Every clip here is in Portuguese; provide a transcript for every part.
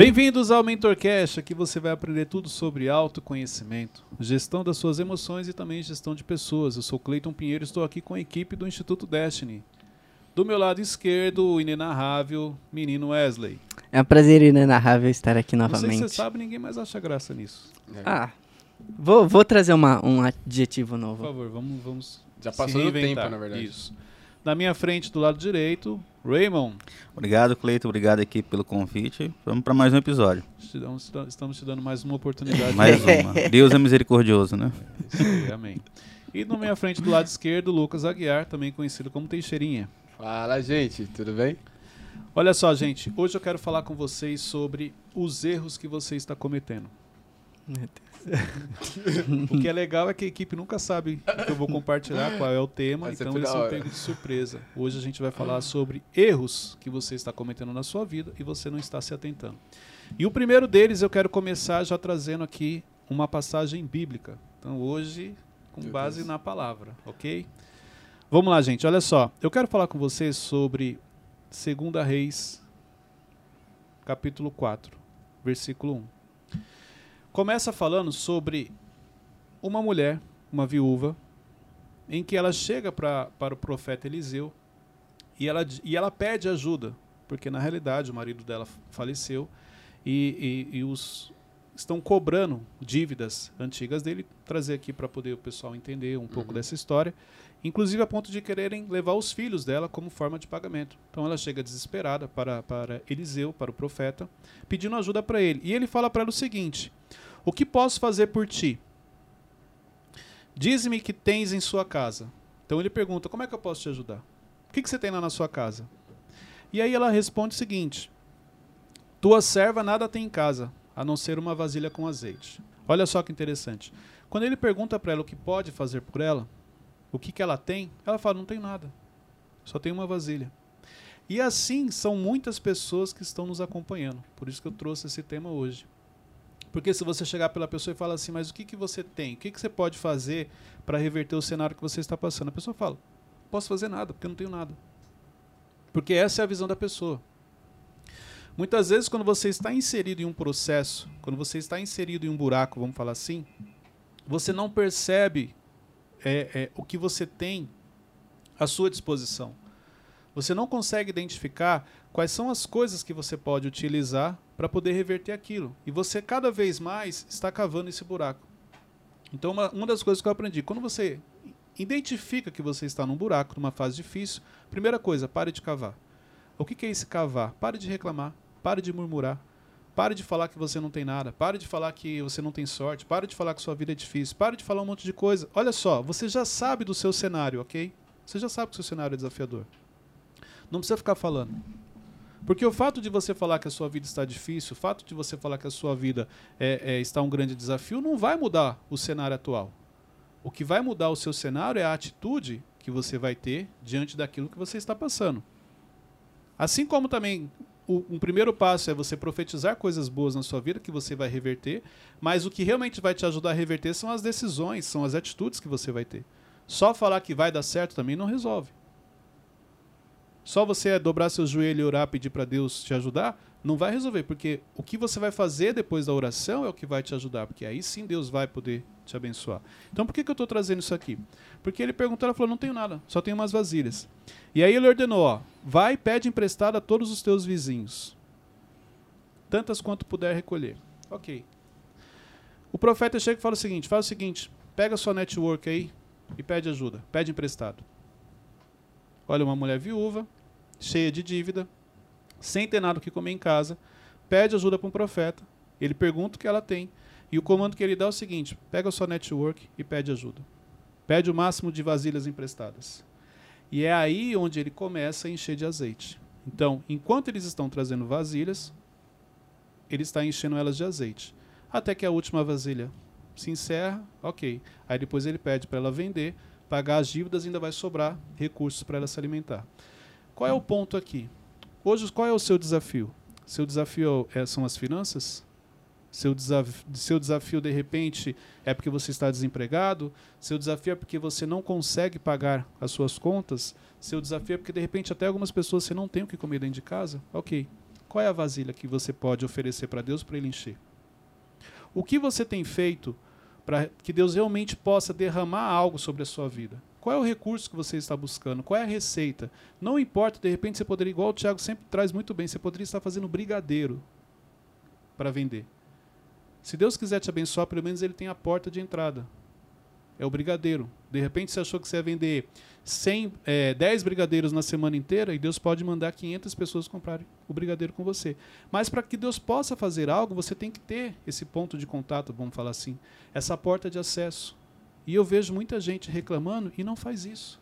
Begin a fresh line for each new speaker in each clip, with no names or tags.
Bem-vindos ao MentorCast, aqui você vai aprender tudo sobre autoconhecimento, gestão das suas emoções e também gestão de pessoas. Eu sou Cleiton Pinheiro, estou aqui com a equipe do Instituto Destiny. Do meu lado esquerdo, o inenarrável menino Wesley.
É um prazer inenarrável estar aqui
Não sei se
novamente.
você sabe, ninguém mais acha graça nisso.
Ah, vou, vou trazer uma, um adjetivo
Por
novo.
favor, vamos, vamos
Já
se
passou do tempo, na verdade.
Isso. Na minha frente, do lado direito, Raymond.
Obrigado, Cleiton. Obrigado aqui pelo convite. Vamos para mais um episódio.
Estamos, estamos te dando mais uma oportunidade.
Mais uma. Deus é misericordioso, né?
Isso aí, amém. E na minha frente, do lado esquerdo, Lucas Aguiar, também conhecido como Teixeirinha.
Fala, gente, tudo bem?
Olha só, gente, hoje eu quero falar com vocês sobre os erros que você está cometendo.
Meu Deus.
O que é legal é que a equipe nunca sabe o que eu vou compartilhar, qual é o tema,
Vai
então eles são pegos de surpresa. Hoje a gente vai falar sobre erros que você está cometendo na sua vida e você não está se atentando. E o primeiro deles eu quero começar já trazendo aqui uma passagem bíblica. Então hoje, com
Meu
base
Deus.
na palavra, ok? Vamos lá, gente, olha só. Eu quero falar com vocês sobre 2 Reis, capítulo 4, versículo 1 começa falando sobre uma mulher, uma viúva, em que ela chega pra, para o profeta Eliseu e ela, e ela pede ajuda, porque na realidade o marido dela faleceu e, e- e os estão cobrando dívidas antigas dele, trazer aqui para poder o pessoal entender um pouco
Uhum.
dessa história, inclusive a ponto de quererem levar os filhos dela como forma de pagamento. Então ela chega desesperada para, para Eliseu, para o profeta, pedindo ajuda para ele. E ele fala para ela o seguinte: O que posso fazer por ti? Diz-me que tens em sua casa. Então ele pergunta: Como é que eu posso te ajudar? O que, que você tem lá na sua casa? E aí ela responde o seguinte: Tua serva nada tem em casa, a não ser uma vasilha com azeite. Olha só que interessante. Quando ele pergunta para ela o que pode fazer por ela, o que, que ela tem, ela fala: Não tem nada, só tem uma vasilha. E assim são muitas pessoas que estão nos acompanhando. Por isso que eu trouxe esse tema hoje. Porque se você chegar pela pessoa e falar assim, mas o que, que você tem? O que, que você pode fazer para reverter o cenário que você está passando? A pessoa fala, posso fazer nada, porque eu não tenho nada. Porque essa é a visão da pessoa. Muitas vezes, quando você está inserido em um processo, quando você está inserido em um buraco, vamos falar assim, você não percebe é, é, o que você tem à sua disposição. Você não consegue identificar quais são as coisas que você pode utilizar para poder reverter aquilo. E você cada vez mais está cavando esse buraco. Então, uma, uma das coisas que eu aprendi, quando você identifica que você está num buraco, numa fase difícil, primeira coisa, pare de cavar. O que, que é esse cavar? Pare de reclamar, pare de murmurar, pare de falar que você não tem nada, pare de falar que você não tem sorte, pare de falar que sua vida é difícil, pare de falar um monte de coisa. Olha só, você já sabe do seu cenário, ok? Você já sabe que o seu cenário é desafiador. Não precisa ficar falando. Porque o fato de você falar que a sua vida está difícil, o fato de você falar que a sua vida é, é, está um grande desafio, não vai mudar o cenário atual. O que vai mudar o seu cenário é a atitude que você vai ter diante daquilo que você está passando. Assim como também o, um primeiro passo é você profetizar coisas boas na sua vida que você vai reverter, mas o que realmente vai te ajudar a reverter são as decisões, são as atitudes que você vai ter. Só falar que vai dar certo também não resolve. Só você dobrar seu joelho e orar, pedir para Deus te ajudar, não vai resolver, porque o que você vai fazer depois da oração é o que vai te ajudar, porque aí sim Deus vai poder te abençoar. Então por que, que eu estou trazendo isso aqui? Porque ele perguntou, ela falou, não tenho nada, só tenho umas vasilhas. E aí ele ordenou, ó, vai e pede emprestado a todos os teus vizinhos, tantas quanto puder recolher. Ok. O profeta chega e fala o seguinte, faz o seguinte, pega sua network aí e pede ajuda, pede emprestado. Olha uma mulher viúva, cheia de dívida, sem ter nada o que comer em casa, pede ajuda para um profeta, ele pergunta o que ela tem, e o comando que ele dá é o seguinte: pega a sua network e pede ajuda. Pede o máximo de vasilhas emprestadas. E é aí onde ele começa a encher de azeite. Então, enquanto eles estão trazendo vasilhas, ele está enchendo elas de azeite. Até que a última vasilha se encerra, ok. Aí depois ele pede para ela vender, pagar as dívidas ainda vai sobrar recursos para ela se alimentar. Qual é o ponto aqui? Hoje, qual é o seu desafio? Seu desafio é, são as finanças? Seu desafio, seu desafio, de repente, é porque você está desempregado? Seu desafio é porque você não consegue pagar as suas contas? Seu desafio é porque, de repente, até algumas pessoas você não tem o que comer dentro de casa? Ok. Qual é a vasilha que você pode oferecer para Deus para ele encher? O que você tem feito para que Deus realmente possa derramar algo sobre a sua vida? Qual é o recurso que você está buscando? Qual é a receita? Não importa, de repente você poderia, igual o Thiago sempre traz muito bem, você poderia estar fazendo brigadeiro para vender. Se Deus quiser te abençoar, pelo menos ele tem a porta de entrada. É o brigadeiro. De repente você achou que você ia vender 100, é, 10 brigadeiros na semana inteira e Deus pode mandar 500 pessoas comprarem o brigadeiro com você. Mas para que Deus possa fazer algo, você tem que ter esse ponto de contato, vamos falar assim, essa porta de acesso. E eu vejo muita gente reclamando e não faz isso.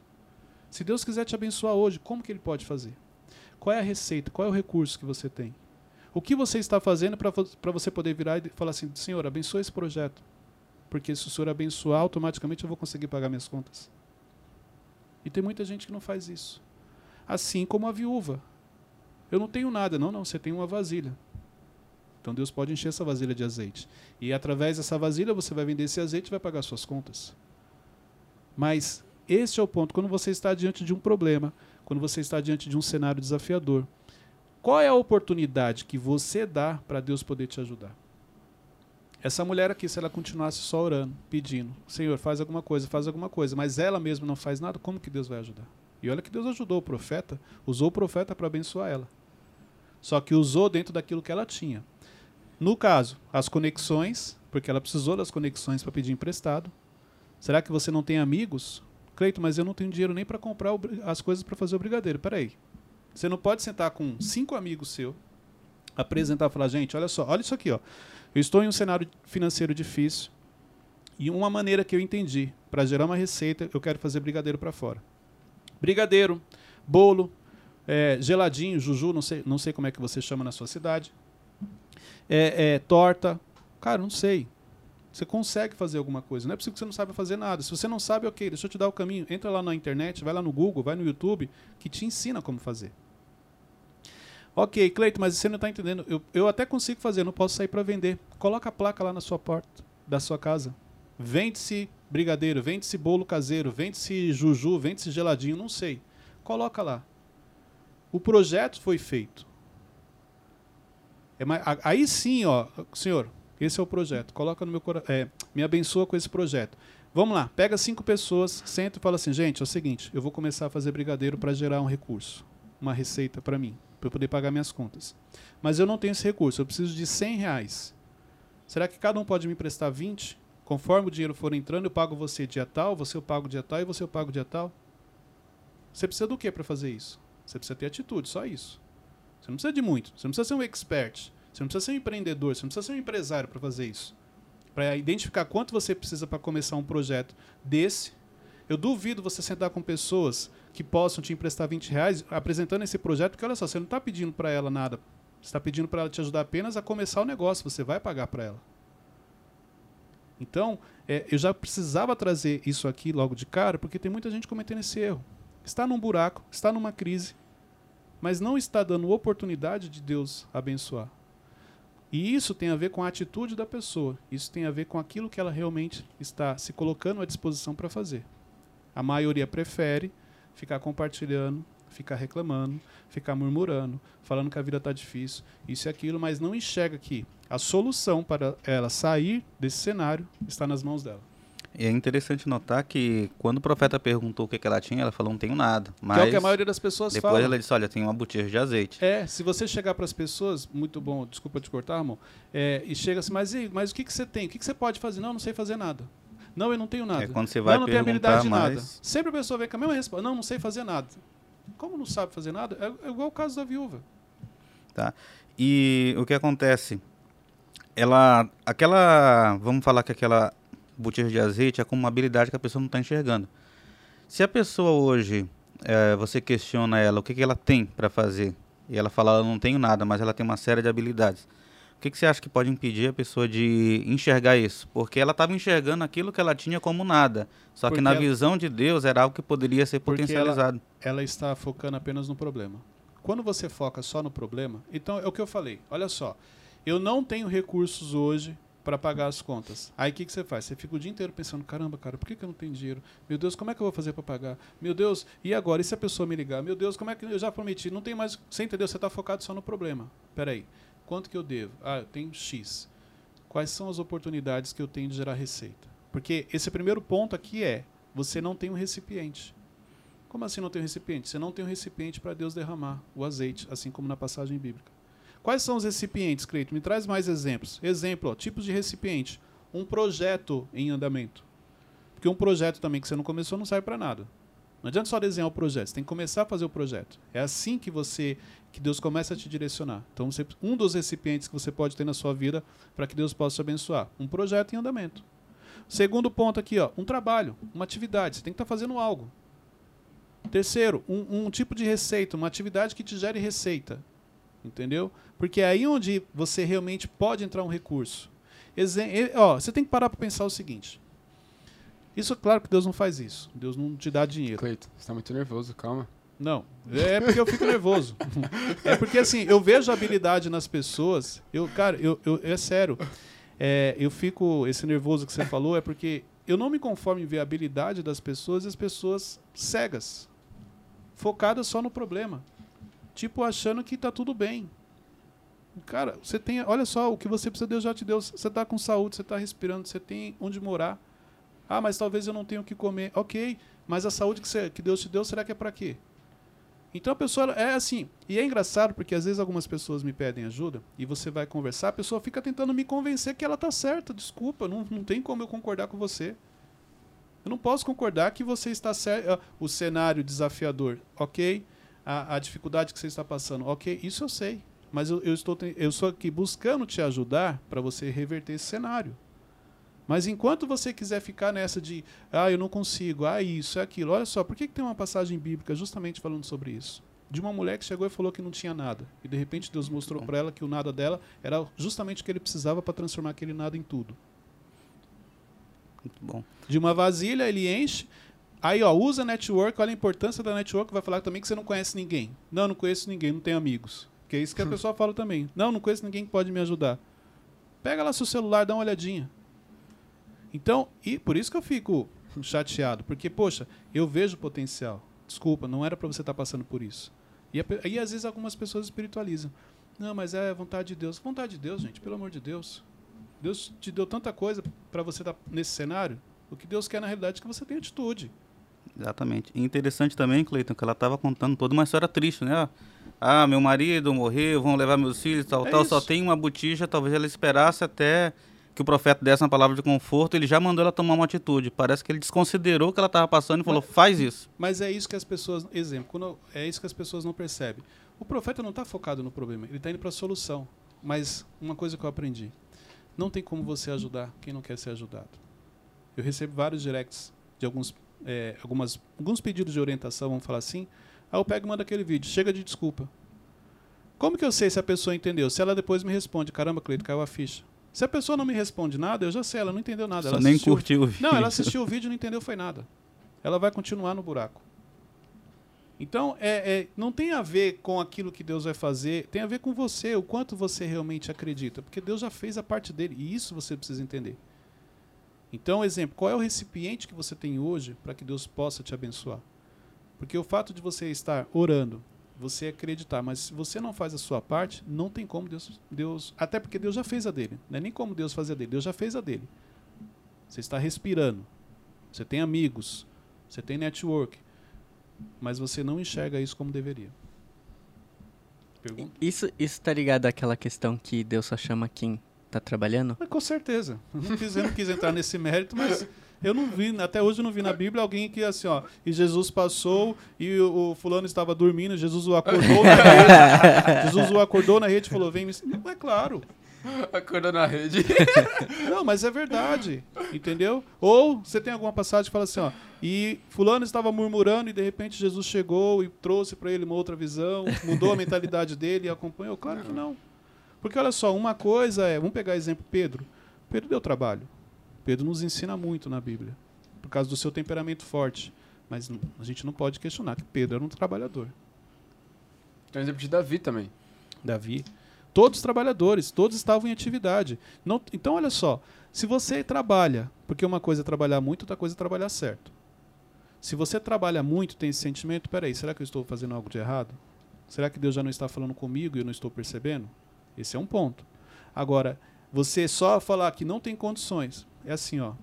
Se Deus quiser te abençoar hoje, como que ele pode fazer? Qual é a receita? Qual é o recurso que você tem? O que você está fazendo para você poder virar e falar assim, Senhor, abençoa esse projeto. Porque se o Senhor abençoar, automaticamente eu vou conseguir pagar minhas contas. E tem muita gente que não faz isso. Assim como a viúva. Eu não tenho nada. Não, não, você tem uma vasilha. Então Deus pode encher essa vasilha de azeite. E através dessa vasilha você vai vender esse azeite e vai pagar suas contas. Mas esse é o ponto. Quando você está diante de um problema, quando você está diante de um cenário desafiador, qual é a oportunidade que você dá para Deus poder te ajudar? Essa mulher aqui, se ela continuasse só orando, pedindo, Senhor, faz alguma coisa, faz alguma coisa, mas ela mesma não faz nada, como que Deus vai ajudar? E olha que Deus ajudou o profeta, usou o profeta para abençoar ela. Só que usou dentro daquilo que ela tinha. No caso, as conexões, porque ela precisou das conexões para pedir emprestado. Será que você não tem amigos? Cleito, mas eu não tenho dinheiro nem para comprar as coisas para fazer o brigadeiro. Peraí. Você não pode sentar com cinco amigos seus, apresentar e falar, gente, olha só, olha isso aqui, ó. Eu estou em um cenário financeiro difícil e uma maneira que eu entendi para gerar uma receita, eu quero fazer brigadeiro para fora. Brigadeiro, bolo, é, geladinho, juju, não sei, não sei como é que você chama na sua cidade é, é, torta. Cara, não sei. Você consegue fazer alguma coisa. Não é possível que você não saiba fazer nada. Se você não sabe, ok, deixa eu te dar o caminho. Entra lá na internet, vai lá no Google, vai no YouTube, que te ensina como fazer. Ok, Cleito, mas você não está entendendo. Eu, eu até consigo fazer, não posso sair para vender. Coloca a placa lá na sua porta da sua casa. Vende-se brigadeiro, vende-se bolo caseiro, vende-se juju, vende-se geladinho, não sei. Coloca lá. O projeto foi feito. É, aí sim, ó, senhor, esse é o projeto. Coloca no meu coração. É, me abençoa com esse projeto. Vamos lá, pega cinco pessoas, senta e fala assim, gente, é o seguinte, eu vou começar a fazer brigadeiro para gerar um recurso, uma receita para mim, para poder pagar minhas contas. Mas eu não tenho esse recurso, eu preciso de 100 reais. Será que cada um pode me emprestar 20? Conforme o dinheiro for entrando, eu pago você dia tal, você eu pago dia tal e você eu pago dia tal? Você precisa do que para fazer isso? Você precisa ter atitude, só isso. Você não precisa de muito. Você não precisa ser um expert. Você não precisa ser um empreendedor. Você não precisa ser um empresário para fazer isso. Para identificar quanto você precisa para começar um projeto desse. Eu duvido você sentar com pessoas que possam te emprestar 20 reais apresentando esse projeto, porque olha só, você não está pedindo para ela nada. Você está pedindo para ela te ajudar apenas a começar o negócio. Você vai pagar para ela. Então, é, eu já precisava trazer isso aqui logo de cara, porque tem muita gente cometendo esse erro. Está num buraco, está numa crise, mas não está dando oportunidade de Deus abençoar. E isso tem a ver com a atitude da pessoa. Isso tem a ver com aquilo que ela realmente está se colocando à disposição para fazer. A maioria prefere ficar compartilhando, ficar reclamando, ficar murmurando, falando que a vida está difícil, isso e aquilo, mas não enxerga que a solução para ela sair desse cenário está nas mãos dela.
E é interessante notar que quando o profeta perguntou o que, que ela tinha, ela falou, não tenho nada. Mas
que é o que a maioria das pessoas
depois
fala.
ela disse, olha, tem uma botija de azeite.
É, se você chegar para as pessoas, muito bom, desculpa te cortar, irmão, é, e chega assim, mas, e, mas o que, que você tem? O que, que você pode fazer? Não, não sei fazer nada. Não, eu não tenho nada.
É quando você vai
não, não tenho habilidade de
mais...
nada. Sempre a pessoa vem com a mesma resposta. Não, não sei fazer nada. Como não sabe fazer nada? É, é igual o caso da viúva.
Tá. E o que acontece? Ela, aquela, vamos falar que aquela botija de azeite é como uma habilidade que a pessoa não está enxergando. Se a pessoa hoje, é, você questiona ela o que, que ela tem para fazer, e ela fala, eu não tenho nada, mas ela tem uma série de habilidades. O que, que você acha que pode impedir a pessoa de enxergar isso? Porque ela estava enxergando aquilo que ela tinha como nada. Só
Porque
que na
ela-
visão de Deus era algo que poderia ser potencializado.
Ela está focando apenas no problema. Quando você foca só no problema, então é o que eu falei. Olha só, eu não tenho recursos hoje para pagar as contas. Aí o que, que você faz? Você fica o dia inteiro pensando, caramba, cara, por que, que eu não tenho dinheiro? Meu Deus, como é que eu vou fazer para pagar? Meu Deus, e agora? E se a pessoa me ligar? Meu Deus, como é que eu já prometi? Não tem mais. Você entendeu? Você está focado só no problema. Peraí, quanto que eu devo? Ah, eu tenho X. Quais são as oportunidades que eu tenho de gerar receita? Porque esse primeiro ponto aqui é: você não tem um recipiente. Como assim não tem um recipiente? Você não tem um recipiente para Deus derramar o azeite, assim como na passagem bíblica. Quais são os recipientes, Cleito? Me traz mais exemplos. Exemplo, ó, tipos de recipiente. Um projeto em andamento. Porque um projeto também que você não começou não serve para nada. Não adianta só desenhar o projeto, você tem que começar a fazer o projeto. É assim que você, que Deus começa a te direcionar. Então, você, um dos recipientes que você pode ter na sua vida para que Deus possa te abençoar, um projeto em andamento. Segundo ponto aqui, ó, um trabalho, uma atividade. Você tem que estar tá fazendo algo. Terceiro, um, um tipo de receita, uma atividade que te gere receita. Entendeu? Porque é aí onde você realmente pode entrar um recurso. Ó, você tem que parar para pensar o seguinte. Isso, claro que Deus não faz isso. Deus não te dá dinheiro.
Cleito, você tá muito nervoso, calma.
Não, é porque eu fico nervoso. é porque assim, eu vejo habilidade nas pessoas. Eu, cara, eu, eu é sério. É, eu fico esse nervoso que você falou é porque eu não me conformo em ver a habilidade das pessoas e as pessoas cegas, focadas só no problema tipo, achando que tá tudo bem. Cara, você tem. Olha só, o que você precisa, Deus já te deu. Você tá com saúde, você tá respirando, você tem onde morar. Ah, mas talvez eu não tenha o que comer. Ok, mas a saúde que, você, que Deus te deu, será que é para quê? Então a pessoa é assim. E é engraçado porque às vezes algumas pessoas me pedem ajuda e você vai conversar, a pessoa fica tentando me convencer que ela tá certa. Desculpa, não, não tem como eu concordar com você. Eu não posso concordar que você está certo. Ah, o cenário desafiador, ok? a, a dificuldade que você está passando. Ok, isso eu sei. Mas eu, eu estou eu estou aqui buscando te ajudar para você reverter esse cenário. Mas enquanto você quiser ficar nessa de, ah, eu não consigo, ah, isso, é aquilo, olha só, por que, que tem uma passagem bíblica justamente falando sobre isso? De uma mulher que chegou e falou que não tinha nada. E de repente Deus mostrou para ela que o nada dela era justamente o que ele precisava para transformar aquele nada em tudo.
Muito bom.
De uma vasilha, ele enche, Aí, ó, usa network, olha a importância da network, vai falar também que você não conhece ninguém. Não, não conheço ninguém, não tenho amigos. Que é isso que a pessoa fala também. Não, não conheço ninguém que pode me ajudar. Pega lá seu celular, dá uma olhadinha. Então, e por isso que eu fico chateado, porque, poxa, eu vejo potencial. Desculpa, não era para você estar tá passando por isso. E, aí, às vezes, algumas pessoas espiritualizam. Não, mas é vontade de Deus. Vontade de Deus, gente, pelo amor de Deus. Deus te deu tanta coisa para você estar tá nesse cenário. O que Deus quer, na realidade, é que você tenha atitude.
Exatamente. E interessante também, Cleiton, que ela estava contando toda uma história triste, né? Ah, meu marido morreu, vão levar meus filhos, tal, é tal. Isso. Só tem uma botija, talvez ela esperasse até que o profeta desse uma palavra de conforto, ele já mandou ela tomar uma atitude. Parece que ele desconsiderou o que ela estava passando e falou, mas, faz isso.
Mas é isso que as pessoas, exemplo, quando, é isso que as pessoas não percebem. O profeta não está focado no problema, ele está indo para a solução. Mas uma coisa que eu aprendi, não tem como você ajudar quem não quer ser ajudado. Eu recebo vários directs de alguns é, algumas, alguns pedidos de orientação, vamos falar assim, aí eu pego e mando aquele vídeo, chega de desculpa. Como que eu sei se a pessoa entendeu? Se ela depois me responde, caramba, Cleito, caiu a ficha. Se a pessoa não me responde nada, eu já sei, ela não entendeu nada.
Só
ela
nem assistiu... curtiu o vídeo.
Não, ela assistiu o vídeo e não entendeu foi nada. Ela vai continuar no buraco. Então, é, é, não tem a ver com aquilo que Deus vai fazer, tem a ver com você, o quanto você realmente acredita. Porque Deus já fez a parte dele, e isso você precisa entender. Então, exemplo, qual é o recipiente que você tem hoje para que Deus possa te abençoar? Porque o fato de você estar orando, você acreditar, mas se você não faz a sua parte, não tem como Deus, Deus, até porque Deus já fez a dele, não é nem como Deus fazer a dele, Deus já fez a dele. Você está respirando, você tem amigos, você tem network, mas você não enxerga isso como deveria.
Pergunta? Isso está ligado àquela questão que Deus só chama quem Tá trabalhando?
Mas, com certeza. Não, quis, não quis entrar nesse mérito, mas eu não vi, até hoje eu não vi na Bíblia alguém que assim, ó, e Jesus passou e o, o fulano estava dormindo, Jesus o acordou na rede. Jesus o acordou na rede e falou: "Vem me". Não é claro.
Acordou na rede.
Não, mas é verdade, entendeu? Ou você tem alguma passagem que fala assim, ó, e fulano estava murmurando e de repente Jesus chegou e trouxe para ele uma outra visão, mudou a mentalidade dele e acompanhou? Claro que não. Porque olha só, uma coisa é, vamos pegar exemplo Pedro. Pedro deu trabalho. Pedro nos ensina muito na Bíblia, por causa do seu temperamento forte. Mas a gente não pode questionar que Pedro era um trabalhador.
Tem exemplo de Davi também.
Davi. Todos os trabalhadores, todos estavam em atividade. Não, então, olha só, se você trabalha, porque uma coisa é trabalhar muito, outra coisa é trabalhar certo. Se você trabalha muito, tem esse sentimento, peraí, será que eu estou fazendo algo de errado? Será que Deus já não está falando comigo e eu não estou percebendo? Esse é um ponto. Agora, você só falar que não tem condições, é assim, ó.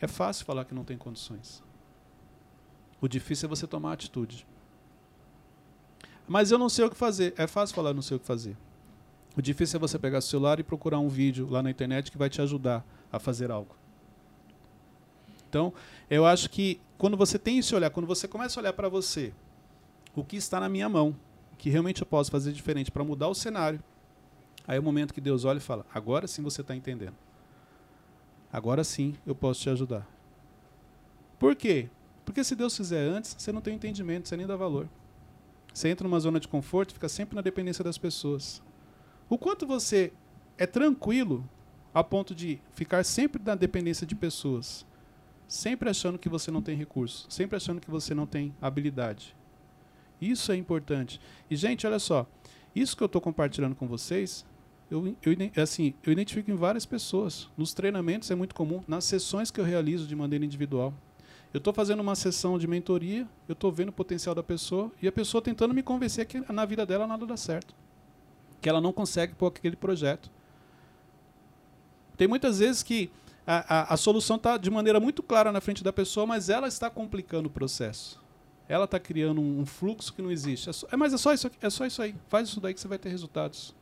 É fácil falar que não tem condições. O difícil é você tomar atitude. Mas eu não sei o que fazer. É fácil falar não sei o que fazer. O difícil é você pegar o celular e procurar um vídeo lá na internet que vai te ajudar a fazer algo. Então, eu acho que quando você tem esse olhar, quando você começa a olhar para você, o que está na minha mão, que realmente eu posso fazer diferente para mudar o cenário, aí é o momento que Deus olha e fala: agora sim você está entendendo. Agora sim eu posso te ajudar. Por quê? Porque se Deus fizer antes, você não tem entendimento, você nem dá valor. Você entra numa zona de conforto fica sempre na dependência das pessoas. O quanto você é tranquilo a ponto de ficar sempre na dependência de pessoas, sempre achando que você não tem recurso, sempre achando que você não tem habilidade. Isso é importante. E, gente, olha só, isso que eu estou compartilhando com vocês, eu, eu, assim, eu identifico em várias pessoas. Nos treinamentos é muito comum, nas sessões que eu realizo de maneira individual. Eu estou fazendo uma sessão de mentoria, eu estou vendo o potencial da pessoa e a pessoa tentando me convencer que na vida dela nada dá certo. Que ela não consegue pôr aquele projeto. Tem muitas vezes que a, a, a solução está de maneira muito clara na frente da pessoa, mas ela está complicando o processo. Ela está criando um, um, fluxo que não existe. É, só, é, mas é só, isso, é só isso aí. Faz isso daí que você vai ter resultados.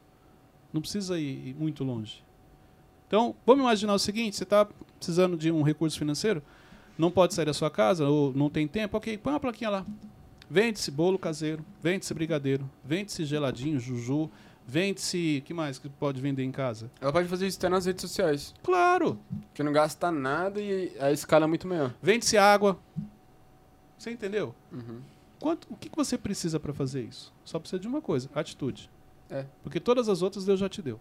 Não precisa ir, muito longe. Então, vamos imaginar o seguinte: você está precisando de um recurso financeiro, não pode sair da sua casa ou não tem tempo, ok, põe uma plaquinha lá. Vende-se bolo caseiro, vende-se brigadeiro, vende-se geladinho, juju, Vende-se. que mais que pode vender em casa?
Ela pode fazer isso até nas redes sociais.
Claro!
Que não gasta nada e a escala é muito maior.
Vende-se água. Você entendeu? Uhum. Quanto, o que, que você precisa para fazer isso? Só precisa de uma coisa: atitude. É. Porque todas as outras Deus já te deu.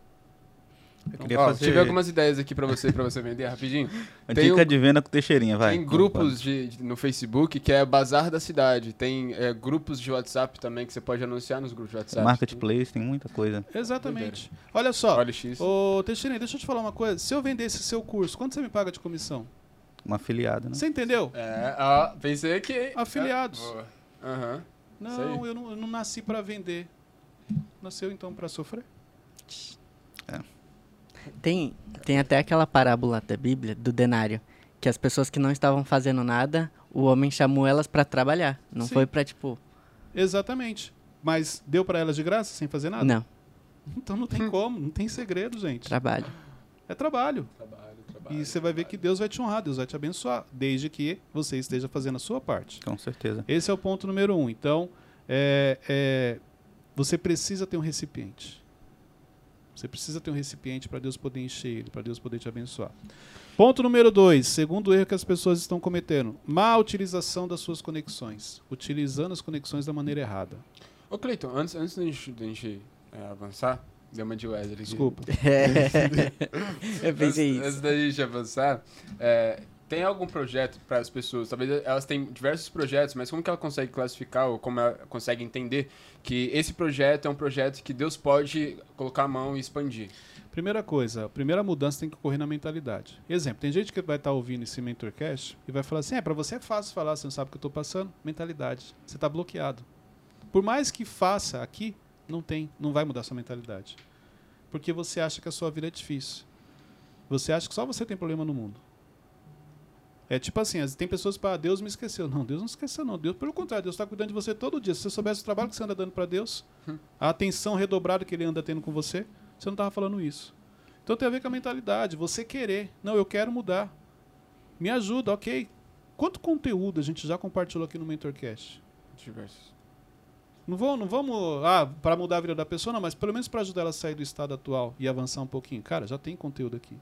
Eu Ó, fazer... Tive algumas ideias aqui para você, para você vender rapidinho.
Tem dica um... de venda com Teixeirinha, vai.
Tem grupos de, de, no Facebook que é Bazar da Cidade. Tem é, grupos de WhatsApp também que você pode anunciar nos grupos de WhatsApp.
Marketplace, tem muita coisa.
Exatamente. Olha só. Olha X. Ô, Teixeirinha, deixa eu te falar uma coisa. Se eu vendesse seu curso, quanto você me paga de comissão?
Um afiliado, né?
Você entendeu?
É, ó, pensei que...
Afiliados. É, uhum. Não, eu não, eu não nasci para vender. Nasceu então para sofrer.
É. Tem, tem até aquela parábola da Bíblia, do denário, que as pessoas que não estavam fazendo nada, o homem chamou elas para trabalhar. Não Sim. foi para tipo.
Exatamente. Mas deu para elas de graça, sem fazer nada?
Não.
Então não tem como, não tem segredo, gente.
Trabalho.
É trabalho. Trabalho, trabalho. E você vai ver que Deus vai te honrar, Deus vai te abençoar, desde que você esteja fazendo a sua parte.
Com certeza.
Esse é o ponto número um. Então, é, é, você precisa ter um recipiente. Você precisa ter um recipiente para Deus poder encher ele, para Deus poder te abençoar. Ponto número dois, segundo erro que as pessoas estão cometendo: má utilização das suas conexões, utilizando as conexões da maneira errada.
Ô Cleiton, antes, antes da gente, da gente é, avançar, deu uma de Wesley.
Desculpa.
Eu pensei
antes, isso. Antes da gente avançar, é, tem algum projeto para as pessoas? Talvez elas têm diversos projetos, mas como que ela consegue classificar ou como ela consegue entender que esse projeto é um projeto que Deus pode colocar a mão e expandir?
Primeira coisa, a primeira mudança tem que ocorrer na mentalidade. Exemplo, tem gente que vai estar tá ouvindo esse Mentorcast e vai falar assim: é, para você é fácil falar, você não sabe o que eu estou passando. Mentalidade. Você está bloqueado. Por mais que faça aqui, não tem, não vai mudar sua mentalidade. Porque você acha que a sua vida é difícil. Você acha que só você tem problema no mundo. É tipo assim, tem pessoas para Deus me esqueceu. Não, Deus não esqueceu não. Deus, pelo contrário, Deus está cuidando de você todo dia. Se você soubesse o trabalho que você anda dando para Deus, hum. a atenção redobrada que ele anda tendo com você, você não estava falando isso. Então tem a ver com a mentalidade, você querer. Não, eu quero mudar. Me ajuda, ok. Quanto conteúdo a gente já compartilhou aqui no Mentorcast?
Diversos.
Não, vou, não vamos, ah, para mudar a vida da pessoa, não, mas pelo menos para ajudar ela a sair do estado atual e avançar um pouquinho. Cara, já tem conteúdo aqui.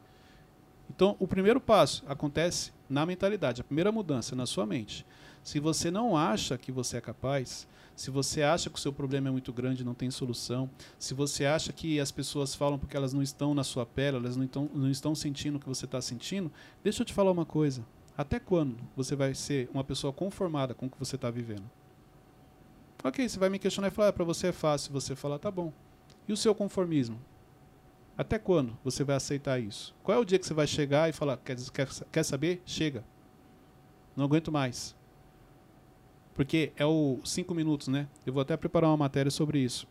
Então, o primeiro passo acontece na mentalidade, a primeira mudança na sua mente. Se você não acha que você é capaz, se você acha que o seu problema é muito grande não tem solução, se você acha que as pessoas falam porque elas não estão na sua pele, elas não estão, não estão sentindo o que você está sentindo, deixa eu te falar uma coisa. Até quando você vai ser uma pessoa conformada com o que você está vivendo? Ok, você vai me questionar e falar, ah, para você é fácil. Você falar, tá bom. E o seu conformismo? Até quando você vai aceitar isso? Qual é o dia que você vai chegar e falar, quer, quer, quer saber? Chega. Não aguento mais. Porque é o cinco minutos, né? Eu vou até preparar uma matéria sobre isso.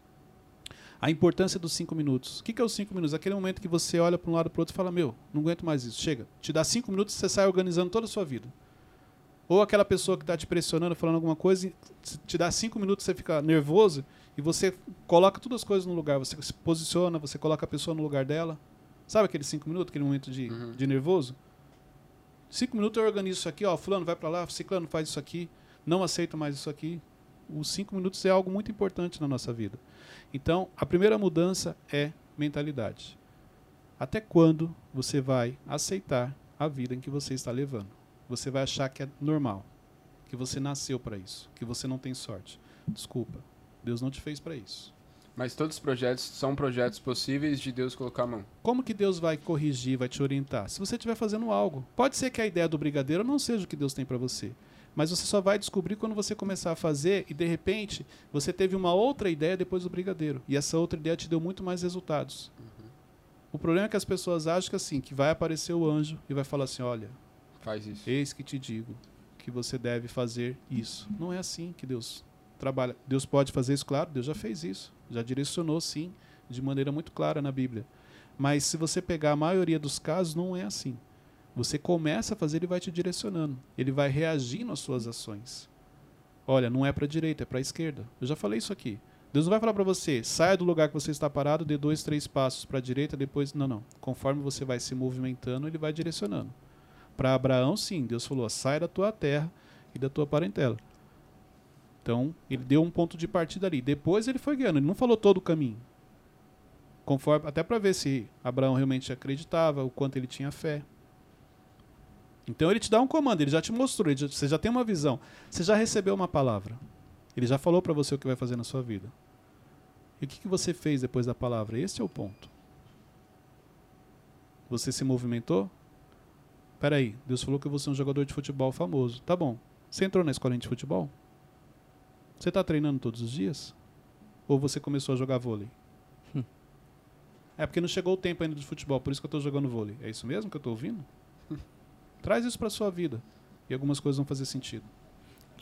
A importância dos cinco minutos. O que, é os cinco minutos? Aquele momento que você olha para um lado para o outro e fala, meu, não aguento mais isso. Chega. Te dá cinco minutos e você sai organizando toda a sua vida. Ou aquela pessoa que está te pressionando, falando alguma coisa, e te dá cinco minutos, você fica nervoso e você coloca todas as coisas no lugar. Você se posiciona, você coloca a pessoa no lugar dela. Sabe aqueles cinco minutos, aquele momento de,
Uhum.
de nervoso? Cinco minutos eu organizo isso aqui, ó. Fulano vai para lá, ciclano faz isso aqui. Não aceito mais isso aqui. Os cinco minutos é algo muito importante na nossa vida. Então, a primeira mudança é mentalidade. Até quando você vai aceitar a vida em que você está levando? Você vai achar que é normal, que você nasceu para isso, que você não tem sorte. Desculpa, Deus não te fez para isso.
Mas todos os projetos são projetos possíveis de Deus colocar a mão.
Como que Deus vai corrigir, vai te orientar? Se você estiver fazendo algo. Pode ser que a ideia do brigadeiro não seja o que Deus tem para você. Mas você só vai descobrir quando você começar a fazer e de repente você teve uma outra ideia depois do brigadeiro. E essa outra ideia te deu muito mais resultados. O problema é que as pessoas acham que assim, que vai aparecer o anjo e vai falar assim, olha,
Faz isso.
eis que te digo que você deve fazer isso. Não é assim que Deus trabalha. Deus pode fazer isso, claro, Deus já fez isso. Já direcionou, sim, de maneira muito clara na Bíblia. Mas se você pegar a maioria dos casos, não é assim. Você começa a fazer, ele vai te direcionando. Ele vai reagindo às suas ações. Olha, não é para a direita, é para a esquerda. Eu já falei isso aqui. Deus não vai falar para você, saia do lugar que você está parado, dê dois, três passos para a direita, depois. Não, não. Conforme você vai se movimentando, ele vai direcionando. Para Abraão, sim, Deus falou: sai da tua terra e da tua parentela. Então, ele deu um ponto de partida ali. Depois ele foi guiando, ele não falou todo o caminho. Conforme, até para ver se Abraão realmente acreditava, o quanto ele tinha fé. Então ele te dá um comando, ele já te mostrou, já- você já tem uma visão, você já recebeu uma palavra. Ele já falou para você o que vai fazer na sua vida. E o que, que você fez depois da palavra? Esse é o ponto. Você se movimentou? Peraí, Deus falou que eu vou ser um jogador de futebol famoso. Tá bom. Você entrou na escolinha de futebol? Você está treinando todos os dias? Ou você começou a jogar vôlei?
Hum.
É porque não chegou o tempo ainda de futebol, por isso que eu estou jogando vôlei. É isso mesmo que eu estou ouvindo? Traz isso para sua vida. E algumas coisas vão fazer sentido.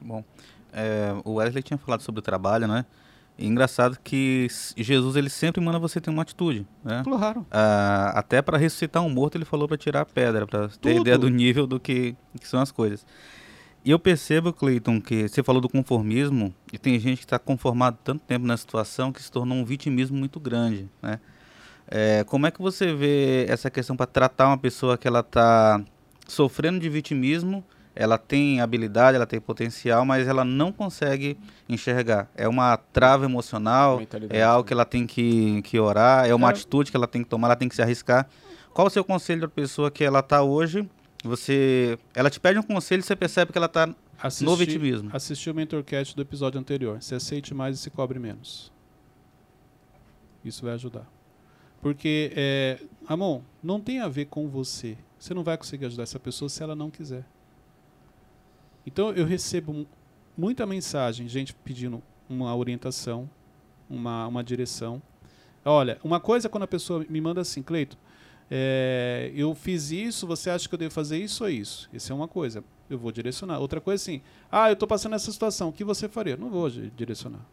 Bom, é, o Wesley tinha falado sobre o trabalho, né? E engraçado que Jesus ele sempre manda você ter uma atitude, né?
Claro.
Ah, até para ressuscitar um morto ele falou para tirar a pedra, para ter ideia do nível do que, que são as coisas. E eu percebo, Cleiton, que você falou do conformismo e tem gente que está conformado tanto tempo na situação que se tornou um vitimismo muito grande, né? É, como é que você vê essa questão para tratar uma pessoa que ela está sofrendo de vitimismo? Ela tem habilidade, ela tem potencial, mas ela não consegue enxergar. É uma trava emocional, é algo
né?
que ela tem que, que orar, é uma
É.
atitude que ela tem que tomar, ela tem que se arriscar. Qual o seu conselho para pessoa que ela está hoje? Você, ela te pede um conselho e você percebe que ela está no vitimismo.
Assistir o Mentorcast do episódio anterior. Se aceite mais e se cobre menos. Isso vai ajudar. Porque, é, Ramon, não tem a ver com você. Você não vai conseguir ajudar essa pessoa se ela não quiser. Então eu recebo mu- muita mensagem, gente pedindo uma orientação, uma, uma direção. Olha, uma coisa é quando a pessoa me manda assim, Cleito, é, eu fiz isso, você acha que eu devo fazer isso ou isso? Isso é uma coisa, eu vou direcionar. Outra coisa assim, ah, eu estou passando essa situação, o que você faria? Não vou di- direcionar.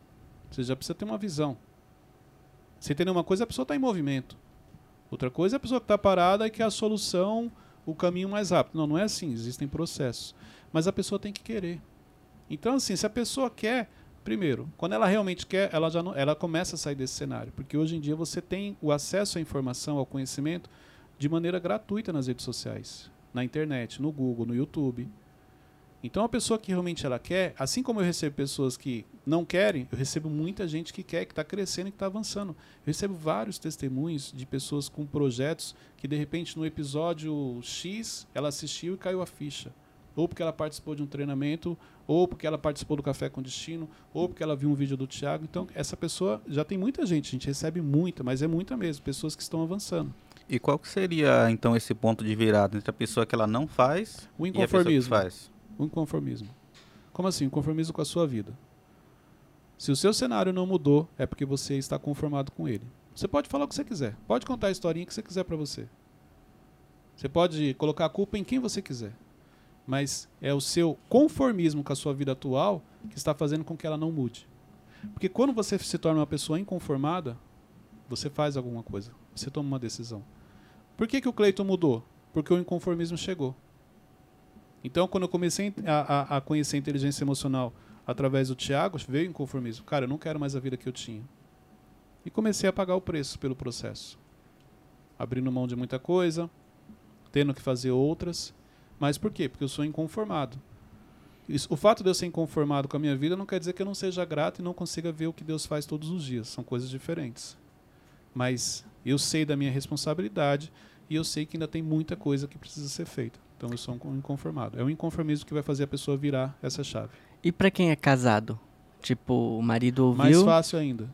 Você já precisa ter uma visão. Você entendeu uma coisa, a pessoa está em movimento. Outra coisa é a pessoa que está parada e que é a solução, o caminho mais rápido. Não, não é assim, existem processos. Mas a pessoa tem que querer. Então, assim, se a pessoa quer, primeiro, quando ela realmente quer, ela já não, ela começa a sair desse cenário. Porque hoje em dia você tem o acesso à informação, ao conhecimento, de maneira gratuita nas redes sociais, na internet, no Google, no YouTube. Então a pessoa que realmente ela quer, assim como eu recebo pessoas que não querem, eu recebo muita gente que quer, que está crescendo e que está avançando. Eu recebo vários testemunhos de pessoas com projetos que de repente no episódio X ela assistiu e caiu a ficha. Ou porque ela participou de um treinamento, ou porque ela participou do Café com Destino, ou porque ela viu um vídeo do Thiago. Então, essa pessoa já tem muita gente, a gente recebe muita, mas é muita mesmo, pessoas que estão avançando.
E qual que seria, então, esse ponto de virada entre a pessoa que ela não faz
O
e a pessoa que
inconformismo.
faz?
O inconformismo. Como assim? Inconformismo com a sua vida. Se o seu cenário não mudou, é porque você está conformado com ele. Você pode falar o que você quiser. Pode contar a historinha que você quiser para você. Você pode colocar a culpa em quem você quiser. Mas é o seu conformismo com a sua vida atual que está fazendo com que ela não mude. Porque quando você se torna uma pessoa inconformada, você faz alguma coisa. Você toma uma decisão. Por que, que o Cleiton mudou? Porque o inconformismo chegou. Então, quando eu comecei a, a, a conhecer a inteligência emocional através do Tiago, veio o inconformismo. Cara, eu não quero mais a vida que eu tinha. E comecei a pagar o preço pelo processo. Abrindo mão de muita coisa, tendo que fazer outras. Mas por quê? Porque eu sou inconformado. Isso, o fato de eu ser inconformado com a minha vida não quer dizer que eu não seja grato e não consiga ver o que Deus faz todos os dias. São coisas diferentes. Mas eu sei da minha responsabilidade e eu sei que ainda tem muita coisa que precisa ser feita. Então eu sou um inconformado. É o inconformismo que vai fazer a pessoa virar essa chave.
E para quem é casado? Tipo, o marido ouviu...
Mais fácil ainda.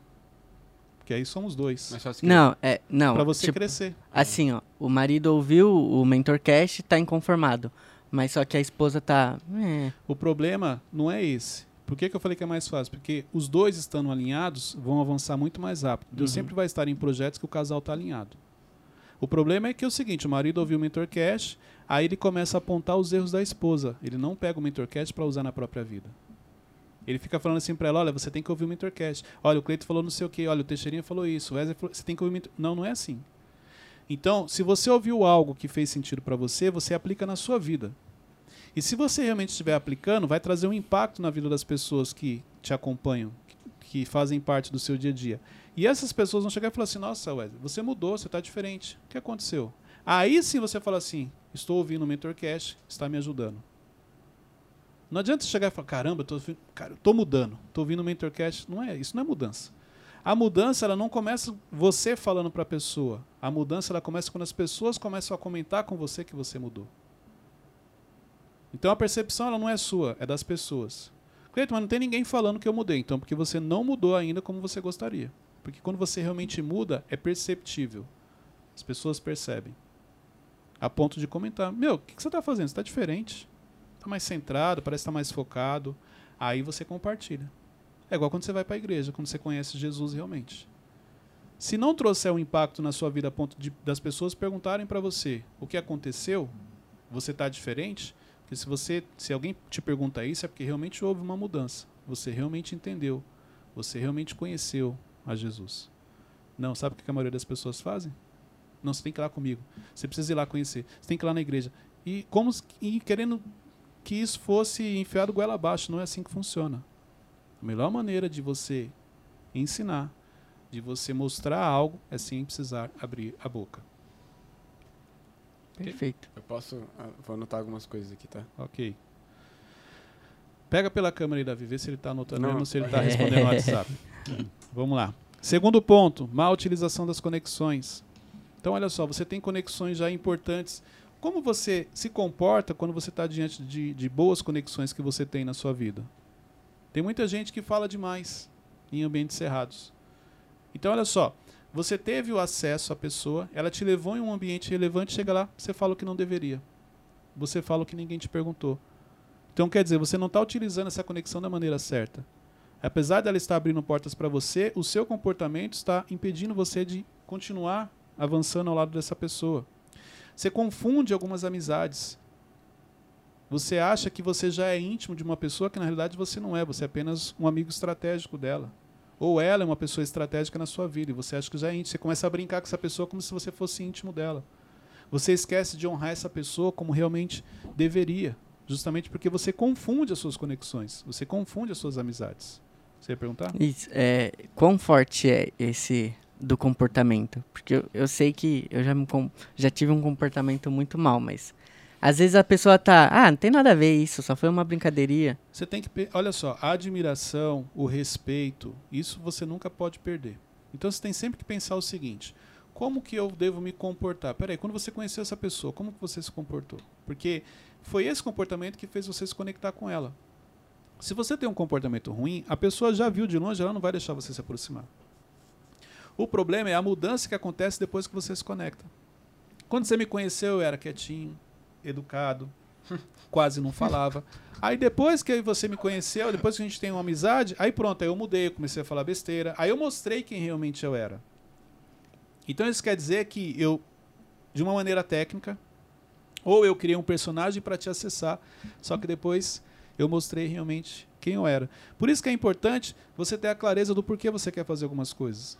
Porque aí somos dois.
Mais fácil que
Não, é... Não,
Pra você
tipo,
crescer.
Assim, ó, o marido ouviu o MentorCast e tá inconformado. Mas só que a esposa tá... É,
O problema não é esse. Por que, que eu falei que é mais fácil? Porque os dois estando alinhados vão avançar muito mais rápido. Deus
Uhum.
sempre vai estar em projetos que o casal está alinhado. O problema é que é o seguinte, o marido ouviu o MentorCast, aí ele começa a apontar os erros da esposa. Ele não pega o MentorCast para usar na própria vida. Ele fica falando assim para ela, olha, você tem que ouvir o MentorCast. Olha, o Cleito falou não sei o quê, olha, o Teixeirinha falou isso, o Wesley falou, você tem que ouvir o Mentor... Não, não é assim. Então, se você ouviu algo que fez sentido para você, você aplica na sua vida. E se você realmente estiver aplicando, vai trazer um impacto na vida das pessoas que te acompanham, que, que fazem parte do seu dia a dia. E essas pessoas vão chegar e falar assim: Nossa, Wesley, você mudou, você está diferente. O que aconteceu? Aí sim você fala assim: Estou ouvindo o MentorCast, está me ajudando. Não adianta chegar e falar: Caramba, ouvindo- cara, eu mudando, estou ouvindo o MentorCast. Não é, isso não é mudança. A mudança ela não começa você falando para a pessoa. A mudança ela começa quando as pessoas começam a comentar com você que você mudou. Então a percepção ela não é sua, é das pessoas. Cleiton, mas não tem ninguém falando que eu mudei, então porque você não mudou ainda como você gostaria. Porque quando você realmente muda, é perceptível. As pessoas percebem. A ponto de comentar: Meu, o que, que você está fazendo? Você está diferente. Está mais centrado, parece estar mais focado. Aí você compartilha. É igual quando você vai para a igreja, quando você conhece Jesus realmente. Se não trouxer um impacto na sua vida a ponto de, das pessoas perguntarem para você o que aconteceu, você está diferente, porque se você, se alguém te pergunta isso, é porque realmente houve uma mudança. Você realmente entendeu. Você realmente conheceu a Jesus. Não, sabe o que a maioria das pessoas fazem? Não, você tem que ir lá comigo. Você precisa ir lá conhecer. Você tem que ir lá na igreja. E como e querendo que isso fosse enfiado goela abaixo, não é assim que funciona. A melhor maneira de você ensinar, de você mostrar algo, é sem precisar abrir a boca.
Perfeito.
Eu posso. ah, Vou anotar algumas coisas aqui, tá?
Ok. Pega pela câmera aí, Davi, vê se ele está anotando
Não.
mesmo se ele está respondendo no WhatsApp. Vamos lá. Segundo ponto, má utilização das conexões. Então, olha só, você tem conexões já importantes. Como você se comporta quando você está diante de, de boas conexões que você tem na sua vida? Tem muita gente que fala demais em ambientes cerrados. Então, olha só, você teve o acesso à pessoa, ela te levou em um ambiente relevante, chega lá, você fala o que não deveria. Você fala o que ninguém te perguntou. Então, quer dizer, você não está utilizando essa conexão da maneira certa. Apesar dela estar abrindo portas para você, o seu comportamento está impedindo você de continuar avançando ao lado dessa pessoa. Você confunde algumas amizades. Você acha que você já é íntimo de uma pessoa que na realidade você não é, você é apenas um amigo estratégico dela. Ou ela é uma pessoa estratégica na sua vida e você acha que já é íntimo. Você começa a brincar com essa pessoa como se você fosse íntimo dela. Você esquece de honrar essa pessoa como realmente deveria, justamente porque você confunde as suas conexões, você confunde as suas amizades. Você ia perguntar?
Isso, é, quão forte é esse do comportamento? Porque eu, eu sei que eu já, me já tive um comportamento muito mal, mas às vezes a pessoa tá, ah, não tem nada a ver isso, só foi uma brincadeirinha.
Você tem que, olha só, a admiração, o respeito, isso você nunca pode perder. Então você tem sempre que pensar o seguinte: como que eu devo me comportar? Peraí, quando você conheceu essa pessoa, como que você se comportou? Porque foi esse comportamento que fez você se conectar com ela. Se você tem um comportamento ruim, a pessoa já viu de longe, ela não vai deixar você se aproximar. O problema é a mudança que acontece depois que você se conecta. Quando você me conheceu, eu era quietinho, educado, quase não falava. Aí depois que você me conheceu, depois que a gente tem uma amizade, aí pronto, aí eu mudei, eu comecei a falar besteira. Aí eu mostrei quem realmente eu era. Então isso quer dizer que eu, de uma maneira técnica, ou eu criei um personagem para te acessar, só que depois eu mostrei realmente quem eu era. Por isso que é importante você ter a clareza do porquê você quer fazer algumas coisas.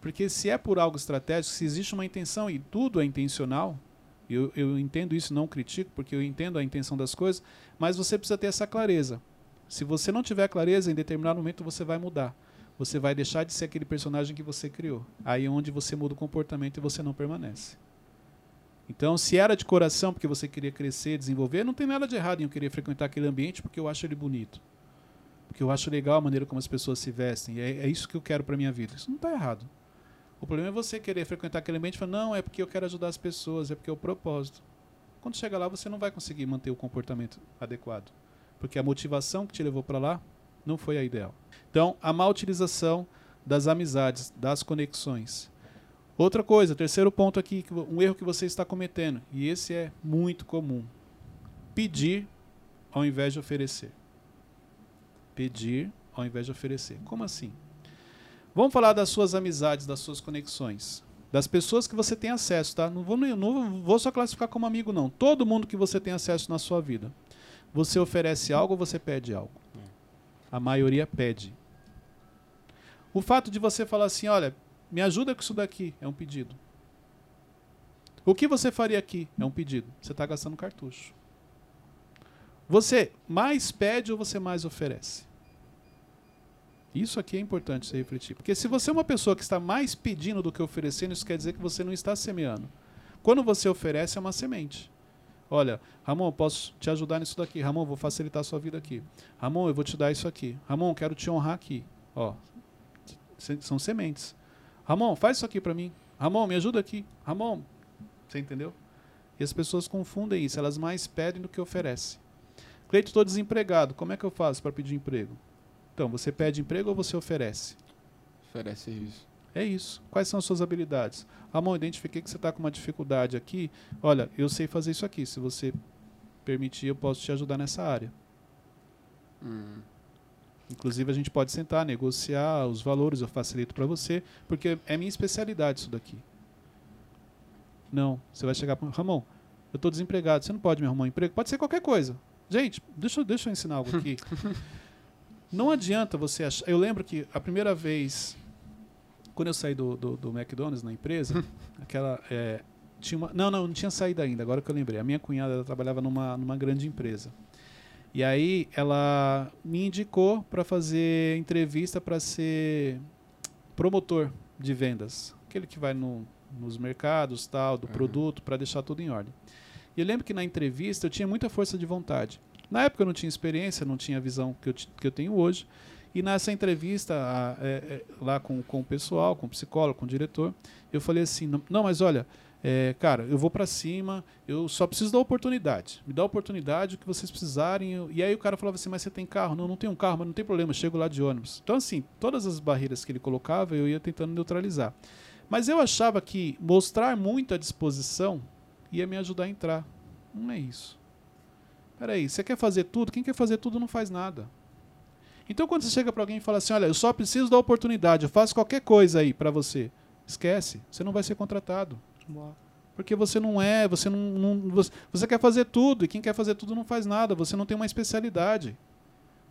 Porque se é por algo estratégico, se existe uma intenção e tudo é intencional, eu, eu entendo isso, não critico, porque eu entendo a intenção das coisas, mas você precisa ter essa clareza. Se você não tiver clareza, em determinado momento você vai mudar. Você vai deixar de ser aquele personagem que você criou. Aí é onde você muda o comportamento e você não permanece. Então, se era de coração porque você queria crescer, desenvolver, não tem nada de errado em eu querer frequentar aquele ambiente porque eu acho ele bonito. Porque eu acho legal a maneira como as pessoas se vestem. É, é isso que eu quero para minha vida. Isso não está errado. O problema é você querer frequentar aquele ambiente e falar, não, é porque eu quero ajudar as pessoas, é porque é o propósito. Quando chega lá, você não vai conseguir manter o comportamento adequado. Porque a motivação que te levou para lá não foi a ideal. Então, a má utilização das amizades, das conexões. Outra coisa, terceiro ponto aqui, um erro que você está cometendo, e esse é muito comum. Pedir ao invés de oferecer. Pedir ao invés de oferecer. Como assim? Vamos falar das suas amizades, das suas conexões. Das pessoas que você tem acesso, tá? Não vou, não vou só classificar como amigo, não. Todo mundo que você tem acesso na sua vida. Você oferece algo ou você pede algo? A maioria pede. O fato de você falar assim, olha, me ajuda com isso daqui, é um pedido. O que você faria aqui? É um pedido. Você está gastando cartucho. Você mais pede ou você mais oferece? Isso aqui é importante você refletir. Porque se você é uma pessoa que está mais pedindo do que oferecendo, isso quer dizer que você não está semeando. Quando você oferece, é uma semente. Olha, Ramon, posso te ajudar nisso daqui. Ramon, vou facilitar a sua vida aqui. Ramon, eu vou te dar isso aqui. Ramon, quero te honrar aqui. Ó, são sementes. Ramon, faz isso aqui para mim. Ramon, me ajuda aqui. Ramon, você entendeu? E as pessoas confundem isso. Elas mais pedem do que oferecem. Cleito, estou desempregado. Como é que eu faço para pedir emprego? Então, você pede emprego ou você oferece?
Oferece isso.
É isso. Quais são as suas habilidades? Ramon, identifiquei que você está com uma dificuldade aqui. Olha, eu sei fazer isso aqui. Se você permitir, eu posso te ajudar nessa área. Hum. Inclusive, a gente pode sentar, negociar os valores, eu facilito para você, porque é minha especialidade isso daqui. Não, você vai chegar para Ramon, eu estou desempregado, você não pode me arrumar um emprego? Pode ser qualquer coisa. Gente, deixa, deixa eu ensinar algo aqui. Não adianta você achar. Eu lembro que a primeira vez, quando eu saí do, do, do McDonald's na empresa, aquela. É, tinha uma, não, não, não tinha saído ainda, agora que eu lembrei. A minha cunhada ela trabalhava numa, numa grande empresa. E aí ela me indicou para fazer entrevista para ser promotor de vendas. Aquele que vai no, nos mercados, tal, do uhum. produto, para deixar tudo em ordem. E eu lembro que na entrevista eu tinha muita força de vontade. Na época eu não tinha experiência, não tinha a visão que eu, que eu tenho hoje. E nessa entrevista a, é, é, lá com, com o pessoal, com o psicólogo, com o diretor, eu falei assim: não, mas olha, é, cara, eu vou para cima, eu só preciso da oportunidade. Me dá a oportunidade, o que vocês precisarem. E aí o cara falava assim: mas você tem carro? Não, não tenho um carro, mas não tem problema, chego lá de ônibus. Então, assim, todas as barreiras que ele colocava, eu ia tentando neutralizar. Mas eu achava que mostrar muito a disposição ia me ajudar a entrar. Não é isso. Peraí, você quer fazer tudo? Quem quer fazer tudo não faz nada. Então quando você chega para alguém e fala assim, olha, eu só preciso da oportunidade, eu faço qualquer coisa aí para você. Esquece, você não vai ser contratado. Porque você não é, você não, não você, você, quer fazer tudo, e quem quer fazer tudo não faz nada, você não tem uma especialidade.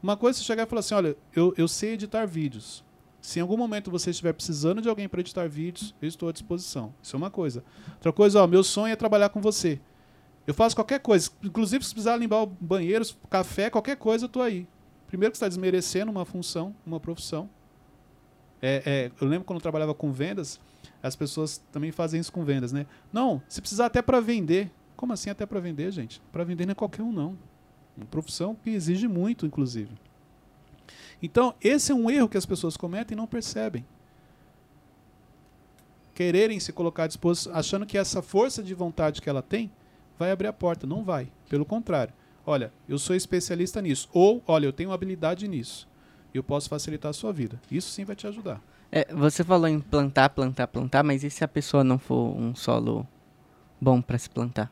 Uma coisa é você chegar e falar assim, olha, eu, eu sei editar vídeos. Se em algum momento você estiver precisando de alguém para editar vídeos, eu estou à disposição. Isso é uma coisa. Outra coisa, ó, meu sonho é trabalhar com você. Eu faço qualquer coisa. Inclusive, se precisar limpar o banheiro, café, qualquer coisa, eu estou aí. Primeiro que está desmerecendo uma função, uma profissão. É, é, eu lembro quando eu trabalhava com vendas, as pessoas também fazem isso com vendas, né? Não, se precisar até para vender. Como assim até para vender, gente? Para vender não é qualquer um, não. Uma profissão que exige muito, inclusive. Então, esse é um erro que as pessoas cometem e não percebem. Quererem se colocar à disposição, achando que essa força de vontade que ela tem vai abrir a porta. Não vai. Pelo contrário. Olha, eu sou especialista nisso. Ou, olha, eu tenho habilidade nisso. Eu posso facilitar a sua vida. Isso sim vai te ajudar.
É, você falou em plantar, plantar, plantar, mas e se a pessoa não for um solo bom para se plantar?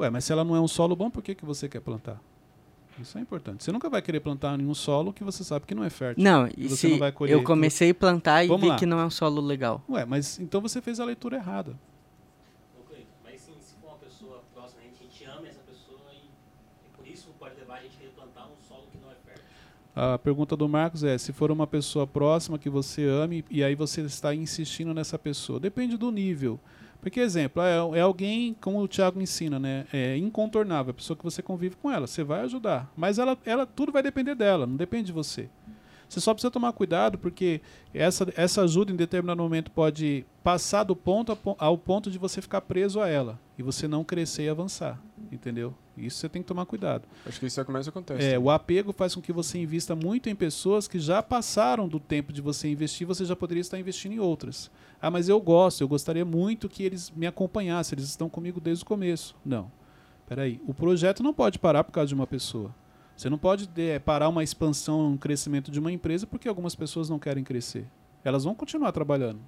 Ué, mas se ela não é um solo bom, por que, que você quer plantar? Isso é importante. Você nunca vai querer plantar em um solo que você sabe que não é fértil.
Não,
E você
se
não vai colher
eu comecei a plantar e
Vamos
vi
lá.
que não é um solo legal.
Ué, mas então você fez a leitura errada.
Ô, Cleiton, Mas sim, se for uma pessoa próxima a gente, a gente ama essa pessoa e, e por isso pode levar a gente a querer plantar um solo que não é fértil.
A pergunta do Marcos é: se for uma pessoa próxima que você ame e aí você está insistindo nessa pessoa, depende do nível. Porque, exemplo, é, é alguém, como o Thiago ensina, né? É incontornável, a pessoa que você convive com ela, você vai ajudar. Mas ela, ela tudo vai depender dela, não depende de você. Você só precisa tomar cuidado porque essa, essa ajuda em determinado momento pode passar do ponto ao ponto de você ficar preso a ela e você não crescer e avançar, entendeu? Isso você tem que tomar cuidado.
Acho que isso é como isso acontece.
É, o apego faz com que você invista muito em pessoas que já passaram do tempo de você investir, você já poderia estar investindo em outras. Ah, mas eu gosto, eu gostaria muito que eles me acompanhassem, eles estão comigo desde o começo. Não. Peraí, o projeto não pode parar por causa de uma pessoa. Você não pode eh, parar uma expansão, um crescimento de uma empresa porque algumas pessoas não querem crescer. Elas vão continuar trabalhando,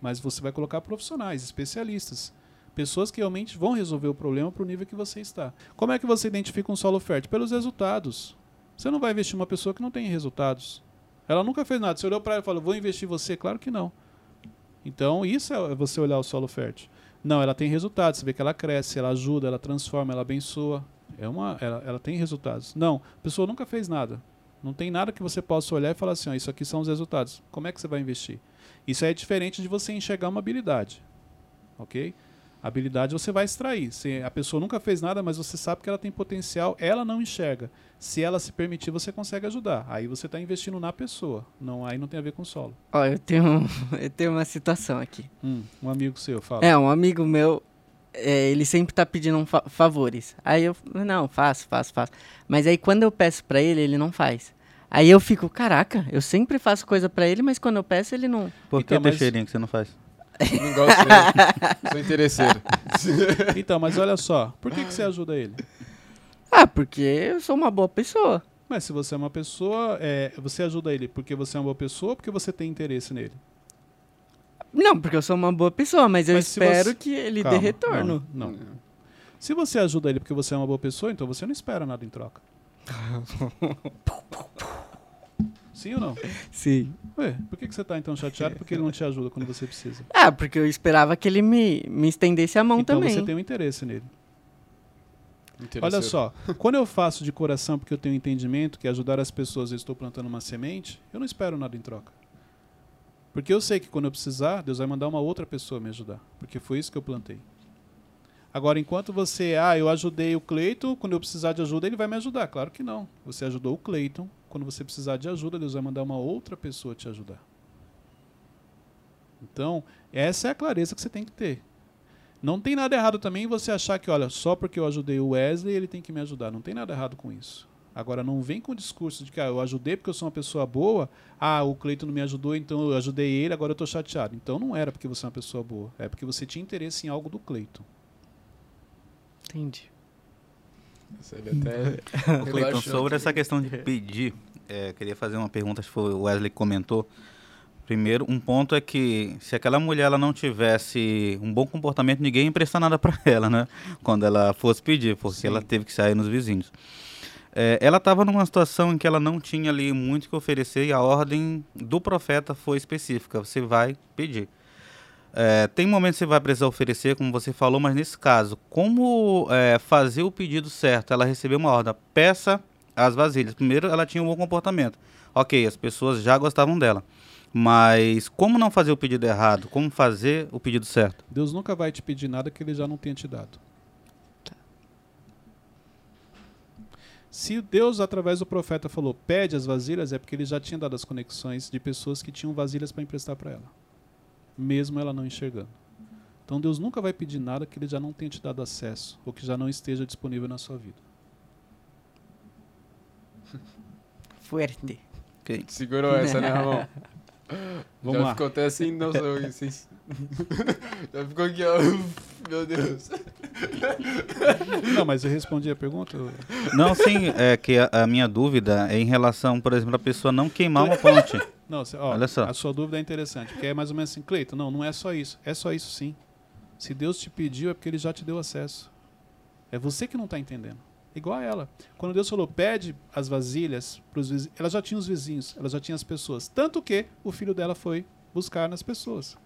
mas você vai colocar profissionais, especialistas, pessoas que realmente vão resolver o problema para o nível que você está. Como é que você identifica um solo fértil? Pelos resultados. Você não vai investir uma pessoa que não tem resultados. Ela nunca fez nada. Você olhou para ela e falou, vou investir em você? Claro que não. Então, isso é você olhar o solo fértil. Não, ela tem resultados. Você vê que ela cresce, ela ajuda, ela transforma, ela abençoa. É uma, ela, ela tem resultados. Não, a pessoa nunca fez nada. Não tem nada que você possa olhar e falar assim, ó, isso aqui são os resultados. Como é que você vai investir? Isso é diferente de você enxergar uma habilidade. Ok? Habilidade você vai extrair. Se a pessoa nunca fez nada, mas você sabe que ela tem potencial, ela não enxerga. Se ela se permitir, você consegue ajudar. Aí você está investindo na pessoa. Não, aí não tem a ver com solo.
Ó, eu tenho, eu tenho uma situação aqui.
Hum, um amigo seu, fala.
É, um amigo meu, é, ele sempre tá pedindo fa- favores. Aí eu, não, faço, faço, faço. Mas aí quando eu peço pra ele, ele não faz. Aí eu fico, caraca, eu sempre faço coisa pra ele, mas quando eu peço, ele não.
Por que,
Então, mas-
Teixeirinha, que você não faz?
Não gosto dele. Sou interesseiro.
Então, mas olha só, por que, que você ajuda ele?
Ah, porque eu sou uma boa pessoa.
Mas se você é uma pessoa, é, você ajuda ele porque você é uma boa pessoa ou porque você tem interesse nele?
Não, porque eu sou uma boa pessoa, mas eu
Mas se
espero
você-
que ele
Calma,
dê retorno.
Não, não. Se você ajuda ele porque você é uma boa pessoa, então você não espera nada em troca. Sim ou não?
Sim.
Ué, por que, que você tá então chateado porque ele não te ajuda quando você precisa?
Ah, porque eu esperava que ele me, me estendesse a mão
então
também.
você tem um interesse nele. Olha só, quando eu faço de coração porque eu tenho entendimento que ajudar as pessoas eu estou plantando uma semente, eu não espero nada em troca. Porque eu sei que quando eu precisar, Deus vai mandar uma outra pessoa me ajudar. Porque foi isso que eu plantei. Agora, enquanto você, ah, eu ajudei o Cleiton, quando eu precisar de ajuda, ele vai me ajudar. Claro que não. Você ajudou o Cleiton, quando você precisar de ajuda, Deus vai mandar uma outra pessoa te ajudar. Então, essa é a clareza que você tem que ter. Não tem nada errado também você achar que, olha, só porque eu ajudei o Wesley, ele tem que me ajudar. Não tem nada errado com isso. Agora, não vem com o discurso de que ah, eu ajudei porque eu sou uma pessoa boa, ah, o Cleiton não me ajudou, então eu ajudei ele, agora eu tô chateado. Então não era porque você é uma pessoa boa, é porque você tinha interesse em algo do Cleiton.
Entendi.
Até
Cleiton,
relaxou
sobre essa questão de pedir, é, queria fazer uma pergunta, acho que o Wesley comentou. Primeiro, um ponto é que se aquela mulher ela não tivesse um bom comportamento, ninguém ia emprestar nada para ela, né? Quando ela fosse pedir, porque
Sim.
ela teve que sair nos vizinhos. É, ela estava numa situação em que ela não tinha ali muito o que oferecer e a ordem do profeta foi específica: você vai pedir. É, tem momentos que você vai precisar oferecer, como você falou, mas nesse caso, como é, fazer o pedido certo? Ela recebeu uma ordem, peça as vasilhas. Primeiro, ela tinha um bom comportamento. Ok, as pessoas já gostavam dela. Mas como não fazer o pedido errado? Como fazer o pedido certo?
Deus nunca vai te pedir nada que ele já não tenha te dado. Se Deus, através do profeta, falou pede as vasilhas, é porque ele já tinha dado as conexões de pessoas que tinham vasilhas para emprestar para ela, mesmo ela não enxergando. Então Deus nunca vai pedir nada que ele já não tenha te dado acesso ou que já não esteja disponível na sua vida.
Fuerte.
Segurou essa, né, Ramon?
Vamos
Já
lá.
ficou até assim, não sei, assim. Já ficou aqui, ó. Meu Deus.
Não, mas eu respondi a pergunta.
Não, sim, é que a, a minha dúvida é em relação, por exemplo, a pessoa não queimar uma ponte.
Não, cê- ó,
Olha só.
a sua dúvida é interessante, porque é mais ou menos assim, Cleiton, não, não é só isso. É só isso sim. Se Deus te pediu, é porque ele já te deu acesso. É você que não está entendendo. Igual a ela. Quando Deus falou, pede as vasilhas para os vizinhos, ela já tinha os vizinhos, ela já tinha as pessoas. Tanto que o filho dela foi buscar nas pessoas.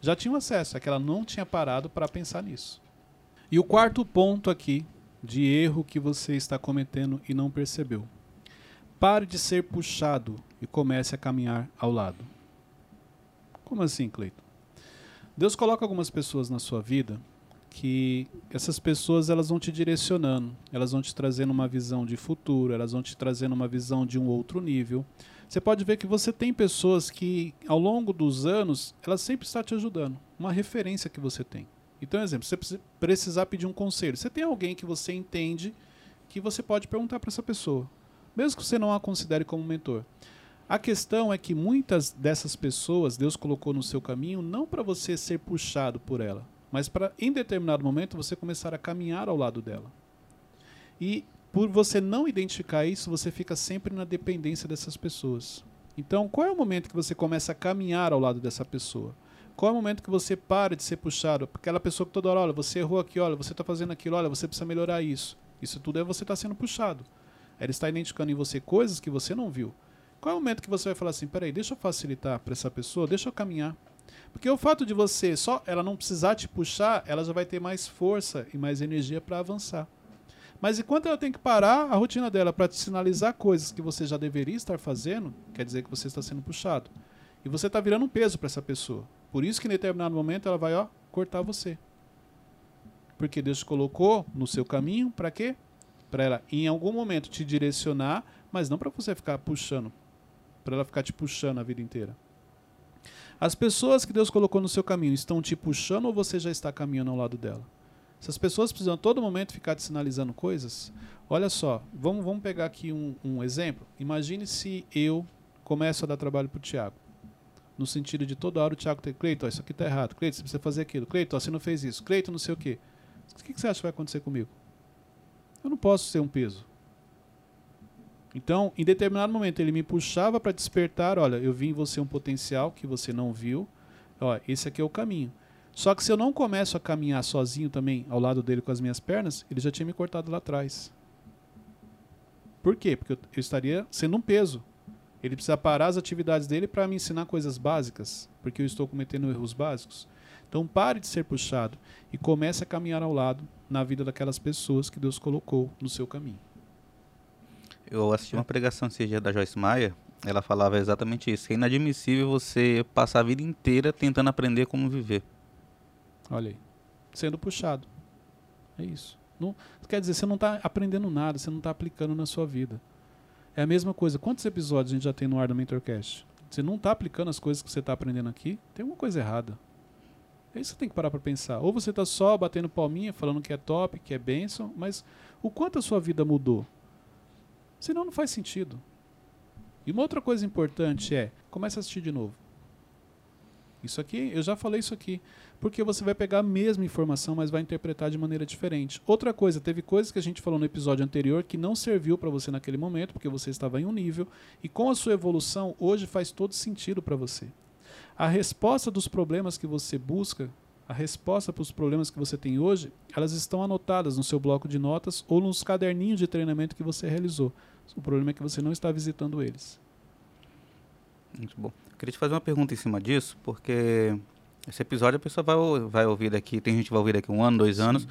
Já tinha acesso, é que ela não tinha parado para pensar nisso. E o quarto ponto aqui de erro que você está cometendo e não percebeu. Pare de ser puxado e comece a caminhar ao lado. Como assim, Cleiton? Deus coloca algumas pessoas na sua vida que essas pessoas elas vão te direcionando, elas vão te trazendo uma visão de futuro, elas vão te trazendo uma visão de um outro nível. Você pode ver que você tem pessoas que ao longo dos anos elas sempre estão te ajudando, uma referência que você tem. Então, exemplo, você precisar pedir um conselho, você tem alguém que você entende que você pode perguntar para essa pessoa, mesmo que você não a considere como mentor. A questão é que muitas dessas pessoas Deus colocou no seu caminho não para você ser puxado por ela, mas para em determinado momento você começar a caminhar ao lado dela. E por você não identificar isso, você fica sempre na dependência dessas pessoas. Então, qual é o momento que você começa a caminhar ao lado dessa pessoa? Qual é o momento que você para de ser puxado? Aquela pessoa que toda hora, olha, você errou aqui, olha, você está fazendo aquilo, olha, você precisa melhorar isso. Isso tudo é você estar tá sendo puxado. Ela está identificando em você coisas que você não viu. Qual é o momento que você vai falar assim, peraí, deixa eu facilitar para essa pessoa, deixa eu caminhar. Porque o fato de você só ela não precisar te puxar, ela já vai ter mais força e mais energia para avançar. Mas enquanto ela tem que parar a rotina dela para te sinalizar coisas que você já deveria estar fazendo, quer dizer que você está sendo puxado. E você está virando um peso para essa pessoa. Por isso que em determinado momento ela vai ó, cortar você. Porque Deus te colocou no seu caminho para quê? Para ela em algum momento te direcionar, mas não para você ficar puxando, para ela ficar te puxando a vida inteira. As pessoas que Deus colocou no seu caminho estão te puxando ou você já está caminhando ao lado dela? Se as pessoas precisam a todo momento ficar te sinalizando coisas, olha só, vamos, vamos pegar aqui um, um exemplo. Imagine se eu começo a dar trabalho para o Tiago. No sentido de toda hora o Tiago ter, Cleiton, isso aqui está errado. Cleiton, você precisa fazer aquilo. Cleiton, você não fez isso. Cleiton, não sei o quê. O que, que você acha que vai acontecer comigo? Eu não posso ser um peso. Então, em determinado momento, ele me puxava para despertar: olha, eu vi em você um potencial que você não viu. Ó, esse aqui é o caminho. Só que se eu não começo a caminhar sozinho também ao lado dele com as minhas pernas, ele já tinha me cortado lá atrás. Por quê? Porque eu, estaria sendo um peso. Ele precisa parar as atividades dele para me ensinar coisas básicas, porque eu estou cometendo erros básicos. Então pare de ser puxado e comece a caminhar ao lado na vida daquelas pessoas que Deus colocou no seu caminho.
Eu assisti uma pregação esse dia da Joyce Maia, ela falava exatamente isso. É inadmissível você passar a vida inteira tentando aprender como viver.
Olha aí. Sendo puxado. É isso. Não, quer dizer, você não está aprendendo nada, você não está aplicando na sua vida. É a mesma coisa. Quantos episódios a gente já tem no ar do Mentorcast? Você não está aplicando as coisas que você está aprendendo aqui, tem alguma coisa errada. É isso que você tem que parar para pensar. Ou você está só batendo palminha, falando que é top, que é bênção, mas o quanto a sua vida mudou? Senão não faz sentido. E uma outra coisa importante é, comece a assistir de novo. Isso aqui, eu já falei isso aqui, porque você vai pegar a mesma informação, mas vai interpretar de maneira diferente. Outra coisa, teve coisas que a gente falou no episódio anterior que não serviu para você naquele momento, porque você estava em um nível, e com a sua evolução, hoje faz todo sentido para você. A resposta dos problemas que você busca a resposta para os problemas que você tem hoje, elas estão anotadas no seu bloco de notas ou nos caderninhos de treinamento que você realizou. O problema é que você não está visitando eles.
Muito bom. Queria te fazer uma pergunta em cima disso, porque esse episódio a pessoa vai, vai ouvir daqui, tem gente que vai ouvir daqui um ano, dois Sim. anos,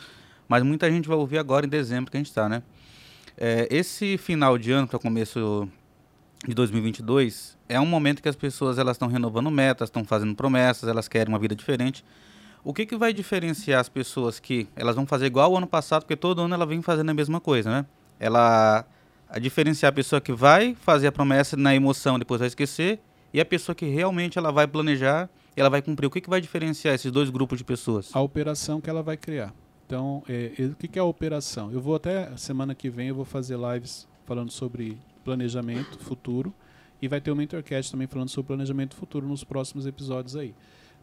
mas muita gente vai ouvir agora em dezembro que a gente está, né? É, esse final de ano para começo de 2022 é um momento que as pessoas elas estão renovando metas, estão fazendo promessas, elas querem uma vida diferente. O que, que vai diferenciar as pessoas que elas vão fazer igual ao ano passado, porque todo ano ela vem fazendo a mesma coisa, né? Ela a diferenciar a pessoa que vai fazer a promessa na emoção, depois vai esquecer, e a pessoa que realmente ela vai planejar, ela vai cumprir. O que, que vai diferenciar esses dois grupos de pessoas?
A operação que ela vai criar. Então, é, é, o que, que é a operação? Eu vou até semana que vem eu vou fazer lives falando sobre planejamento futuro e vai ter o um Mentorcast também falando sobre planejamento futuro nos próximos episódios aí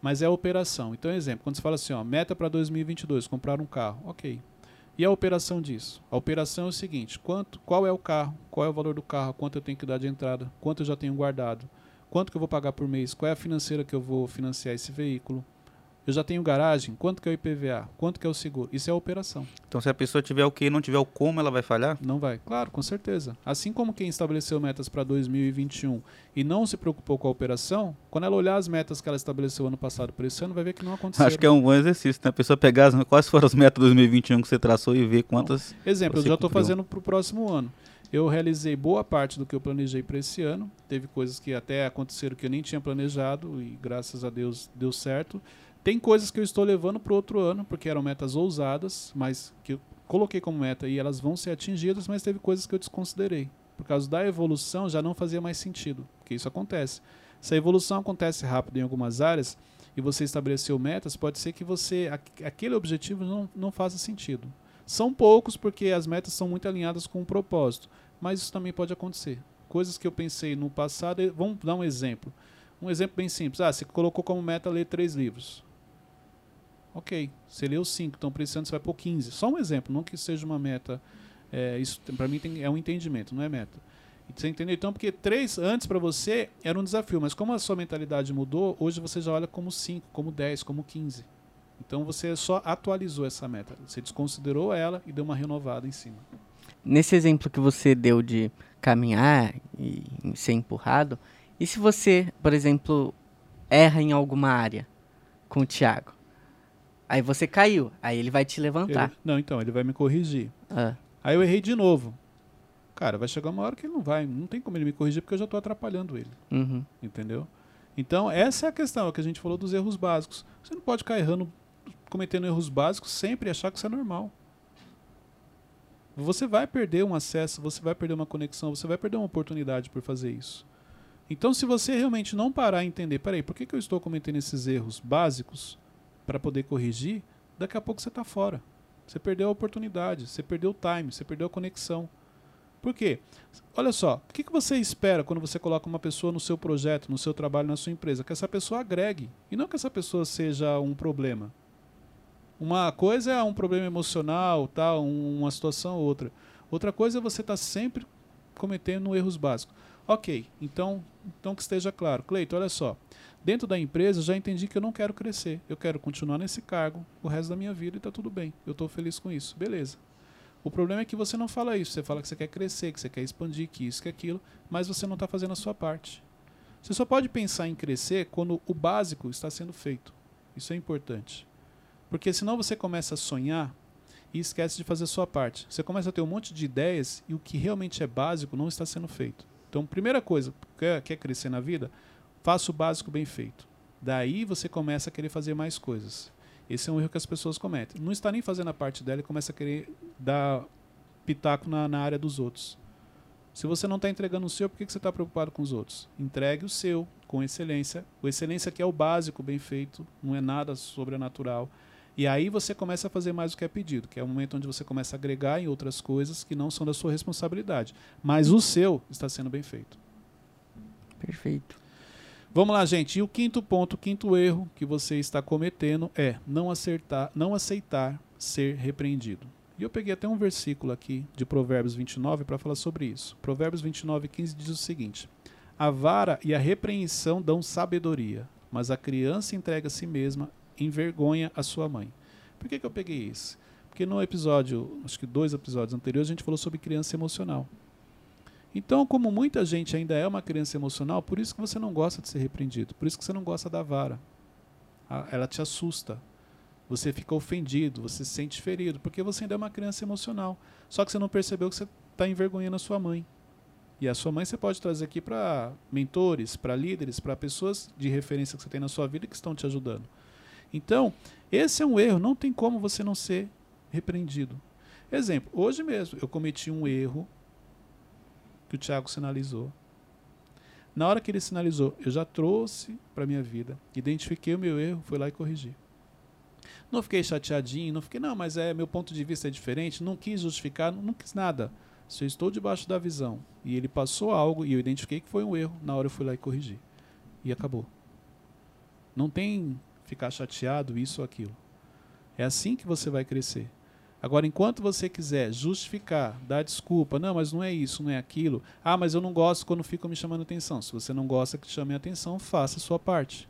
mas é a operação. Então, exemplo, quando você fala assim, ó, meta para 2022, comprar um carro, ok. E a operação disso? A operação é o seguinte: quanto, qual é o carro, qual é o valor do carro, quanto eu tenho que dar de entrada, quanto eu já tenho guardado, quanto que eu vou pagar por mês, qual é a financeira que eu vou financiar esse veículo, Eu já tenho garagem, quanto que é o IPVA? Quanto que é o seguro? Isso é a operação.
Então, se a pessoa tiver o que e não tiver o como, ela vai falhar?
Não vai. Claro, com certeza. Assim como quem estabeleceu metas para 2021 e não se preocupou com a operação, quando ela olhar as metas que ela estabeleceu ano passado para esse ano, vai ver que não aconteceu.
Acho que é um bom exercício, né? A pessoa pegar as, quais foram as metas de 2021 que você traçou e ver quantas.
Exemplo, eu já estou fazendo para o próximo ano. Eu realizei boa parte do que eu planejei para esse ano. Teve coisas que até aconteceram que eu nem tinha planejado e graças a Deus deu certo. Tem coisas que eu estou levando para outro ano, porque eram metas ousadas, mas que eu coloquei como meta e elas vão ser atingidas, mas teve coisas que eu desconsiderei. Por causa da evolução já não fazia mais sentido, porque isso acontece. Se a evolução acontece rápido em algumas áreas e você estabeleceu metas, pode ser que você aqu- aquele objetivo não, não faça sentido. São poucos porque as metas são muito alinhadas com o propósito, mas isso também pode acontecer. Coisas que eu pensei no passado, e- vamos dar um exemplo. Um exemplo bem simples. Ah, você colocou como meta ler três livros. Ok, você leu cinco, então ano você vai pôr 15. Só um exemplo, não que seja uma meta. É, isso para mim tem- é um entendimento, não é meta. Você entendeu? Então, porque três antes para você era um desafio, mas como a sua mentalidade mudou, hoje você já olha como 5, como 10, como 15. Então você só atualizou essa meta. Você desconsiderou ela e deu uma renovada em cima.
Nesse exemplo que você deu de caminhar e ser empurrado, e se você, por exemplo, erra em alguma área com o Thiago? Aí você caiu, aí ele vai te levantar.
Ele- não, então, ele vai me corrigir.
Ah,
Aí eu errei de novo. Cara, vai chegar uma hora que ele não vai. Não tem como ele me corrigir porque eu já estou atrapalhando ele.
uhum.
Entendeu? Então, essa é a questão, é o que a gente falou dos erros básicos. Você não pode ficar errando, cometendo erros básicos sempre e achar que isso é normal. Você vai perder um acesso, você vai perder uma conexão, você vai perder uma oportunidade por fazer isso. Então, se você realmente não parar e entender, peraí, por que, que eu estou cometendo esses erros básicos para poder corrigir, daqui a pouco você está fora. Você perdeu a oportunidade, você perdeu o time, você perdeu a conexão. Por quê? Olha só, o que, que você espera quando você coloca uma pessoa no seu projeto, no seu trabalho, na sua empresa? Que essa pessoa agregue e não que essa pessoa seja um problema. Uma coisa é um problema emocional, tal, um- uma situação ou outra. Outra coisa é você estar sempre cometendo erros básicos. Ok, então, então que esteja claro. Cleito, olha só. Dentro da empresa, já entendi que eu não quero crescer. Eu quero continuar nesse cargo o resto da minha vida e está tudo bem. Eu estou feliz com isso. Beleza. O problema é que você não fala isso. Você fala que você quer crescer, que você quer expandir, que isso, que aquilo, mas você não está fazendo a sua parte. Você só pode pensar em crescer quando o básico está sendo feito. Isso é importante. Porque senão você começa a sonhar e esquece de fazer a sua parte. Você começa a ter um monte de ideias e o que realmente é básico não está sendo feito. Então, primeira coisa, quer, quer crescer na vida? Faça o básico bem feito. Daí você começa a querer fazer mais coisas. Esse é um erro que as pessoas cometem. Não está nem fazendo a parte dela e começa a querer dar pitaco na, na área dos outros. Se você não está entregando o seu, por que, que você está preocupado com os outros? Entregue o seu com excelência. O excelência que é o básico, bem feito, não é nada sobrenatural. E aí você começa a fazer mais o que é pedido, que é o momento onde você começa a agregar em outras coisas que não são da sua responsabilidade. Mas o seu está sendo bem feito.
Perfeito.
Vamos lá, gente. E o quinto ponto, o quinto erro que você está cometendo é não acertar, não aceitar ser repreendido. E eu peguei até um versículo aqui de Provérbios 29 para falar sobre isso. Provérbios 29, 15 diz o seguinte: A vara e a repreensão dão sabedoria, mas a criança entrega a si mesma envergonha a sua mãe. Por que, que eu peguei isso? Porque no episódio, acho que dois episódios anteriores, a gente falou sobre criança emocional. Então, como muita gente ainda é uma criança emocional, por isso que você não gosta de ser repreendido, por isso que você não gosta da vara. Ela te assusta. Você fica ofendido, você se sente ferido, porque você ainda é uma criança emocional. Só que você não percebeu que você está envergonhando a sua mãe. E a sua mãe você pode trazer aqui para mentores, para líderes, para pessoas de referência que você tem na sua vida que estão te ajudando. Então, esse é um erro, não tem como você não ser repreendido. Exemplo, hoje mesmo eu cometi um erro que o Tiago sinalizou. Na hora que ele sinalizou, eu já trouxe para minha vida, identifiquei o meu erro, fui lá e corrigi. Não fiquei chateadinho, não fiquei, não, mas é meu ponto de vista é diferente, não quis justificar, não, não quis nada. Se eu estou debaixo da visão e ele passou algo e eu identifiquei que foi um erro, na hora eu fui lá e corrigi. E acabou. Não tem ficar chateado, isso ou aquilo. É assim que você vai crescer. Agora, enquanto você quiser justificar, dar desculpa, não, mas não é isso, não é aquilo. Ah, mas eu não gosto quando ficam me chamando atenção. Se você não gosta que te chamem atenção, faça a sua parte.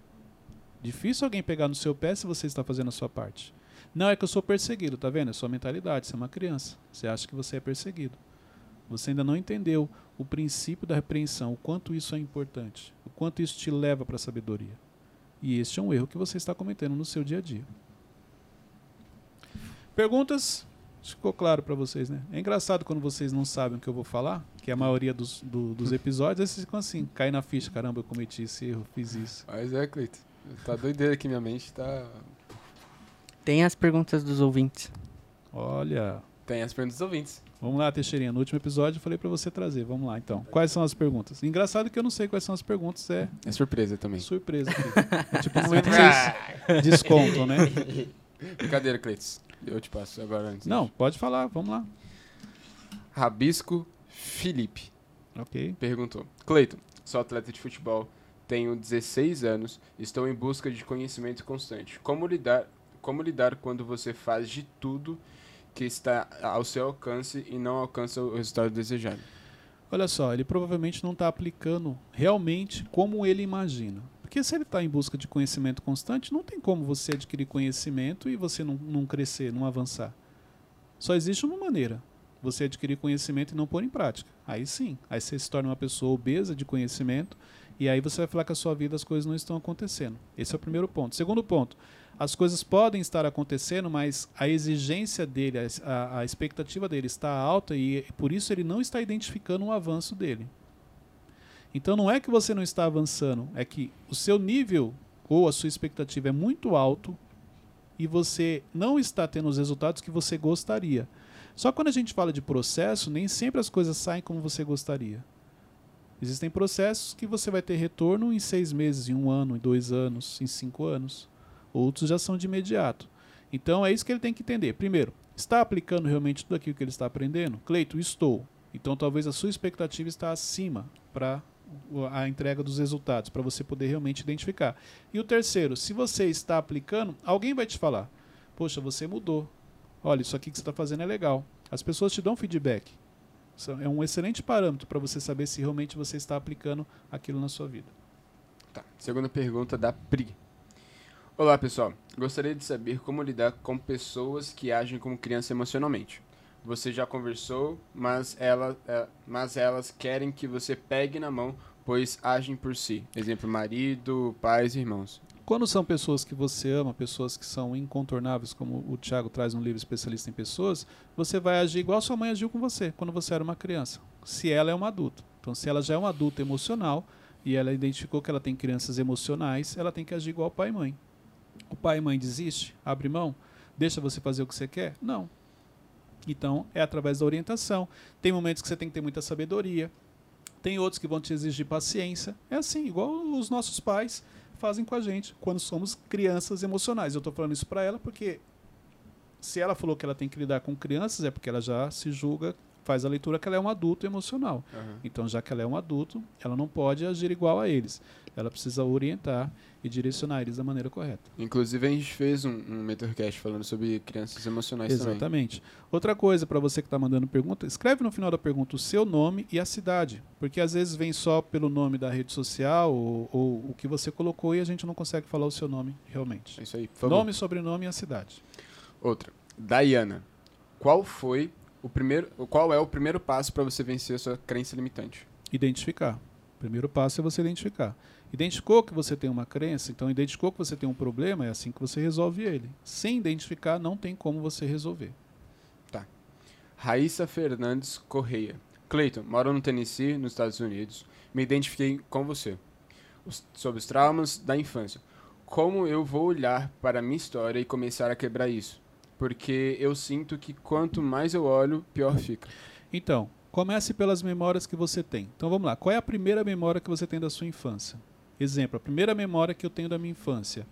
Difícil alguém pegar no seu pé se você está fazendo a sua parte. Não é que eu sou perseguido, tá vendo? É sua mentalidade, você é uma criança. Você acha que você é perseguido. Você ainda não entendeu o princípio da repreensão, o quanto isso é importante, o quanto isso te leva para a sabedoria. E este é um erro que você está cometendo no seu dia a dia. Perguntas? Ficou claro para vocês, né? É engraçado quando vocês não sabem o que eu vou falar, que é a maioria dos, do- dos episódios, aí vocês ficam assim, cai na ficha, caramba, eu cometi esse erro, fiz isso.
Mas é, Cleiton. Tá doideira aqui, minha mente tá.
Tem as perguntas dos ouvintes.
Olha,
Tem as perguntas dos ouvintes.
Vamos lá, Teixeirinha, no último episódio eu falei para você trazer, vamos lá então. Quais são as perguntas? Engraçado que eu não sei quais são as perguntas, é
É surpresa também.
surpresa. É tipo um momento que vocês descontam, né?
Brincadeira, Cleiton. Eu te passo agora antes.
Não, pode falar, vamos lá.
Rabisco Felipe
Ok.
perguntou: Cleiton, sou atleta de futebol, tenho 16 anos, estou em busca de conhecimento constante. Como lidar, como lidar quando você faz de tudo que está ao seu alcance e não alcança o resultado desejado?
Olha só, ele provavelmente não está aplicando realmente como ele imagina. Porque se ele está em busca de conhecimento constante, não tem como você adquirir conhecimento e você não, não crescer, não avançar. Só existe uma maneira: você adquirir conhecimento e não pôr em prática. Aí sim, aí você se torna uma pessoa obesa de conhecimento e aí você vai falar que a sua vida as coisas não estão acontecendo. Esse é o primeiro ponto. Segundo ponto, as coisas podem estar acontecendo, mas a exigência dele, a, a- expectativa dele está alta e por isso ele não está identificando o avanço dele. Então não é que você não está avançando, é que o seu nível ou a sua expectativa é muito alto e você não está tendo os resultados que você gostaria. Só quando a gente fala de processo, nem sempre as coisas saem como você gostaria. Existem processos que você vai ter retorno em seis meses, em um ano, em dois anos, em cinco anos. Outros já são de imediato. Então é isso que ele tem que entender. Primeiro, está aplicando realmente tudo aquilo que ele está aprendendo? Cleito, estou. Então talvez a sua expectativa está acima para a entrega dos resultados, para você poder realmente identificar. E o terceiro, se você está aplicando, alguém vai te falar: Poxa, você mudou. Olha, isso aqui que você está fazendo é legal. As pessoas te dão feedback. É um excelente parâmetro para você saber se realmente você está aplicando aquilo na sua vida.
Tá. Segunda pergunta da Pri. Olá, pessoal. Gostaria de saber como lidar com pessoas que agem como criança emocionalmente. Você já conversou, mas, ela, é, mas elas querem que você pegue na mão, pois agem por si. Exemplo, marido, pais irmãos.
Quando são pessoas que você ama, pessoas que são incontornáveis, como o Thiago traz no livro especialista em pessoas, você vai agir igual sua mãe agiu com você quando você era uma criança. Se ela é uma adulta. Então, se ela já é uma adulta emocional e ela identificou que ela tem crianças emocionais, ela tem que agir igual pai e mãe. O pai e mãe desiste, abre mão, deixa você fazer o que você quer? Não. Então, é através da orientação. Tem momentos que você tem que ter muita sabedoria. Tem outros que vão te exigir paciência. É assim, igual os nossos pais fazem com a gente quando somos crianças emocionais. Eu estou falando isso para ela porque se ela falou que ela tem que lidar com crianças é porque ela já se julga, faz a leitura que ela é um adulto emocional. Então, já que ela é um adulto, ela não pode agir igual a eles. Ela precisa orientar e direcionar eles da maneira correta.
Inclusive, a gente fez um, um Mentorcast falando sobre crianças emocionais também.
Exatamente. Outra coisa para você que está mandando pergunta, escreve no final da pergunta o seu nome e a cidade, porque às vezes vem só pelo nome da rede social ou, ou o que você colocou e a gente não consegue falar o seu nome realmente.
É isso aí, favor.
Nome, sobrenome e a cidade.
Outra. Dayana. Qual foi o primeiro, qual é o primeiro passo para você vencer a sua crença limitante?
Identificar. O primeiro passo é você identificar. Identificou que você tem uma crença, então identificou que você tem um problema, é assim que você resolve ele. Sem identificar, não tem como você resolver.
Raíssa Fernandes Correia. Clayton, moro no Tennessee, nos Estados Unidos. Me identifiquei com você. Os- sobre os traumas da infância. Como eu vou olhar para a minha história e começar a quebrar isso? Porque eu sinto que quanto mais eu olho, pior fica.
Então, comece pelas memórias que você tem. Então vamos lá. Qual é a primeira memória que você tem da sua infância? Exemplo, a primeira memória que eu tenho da minha infância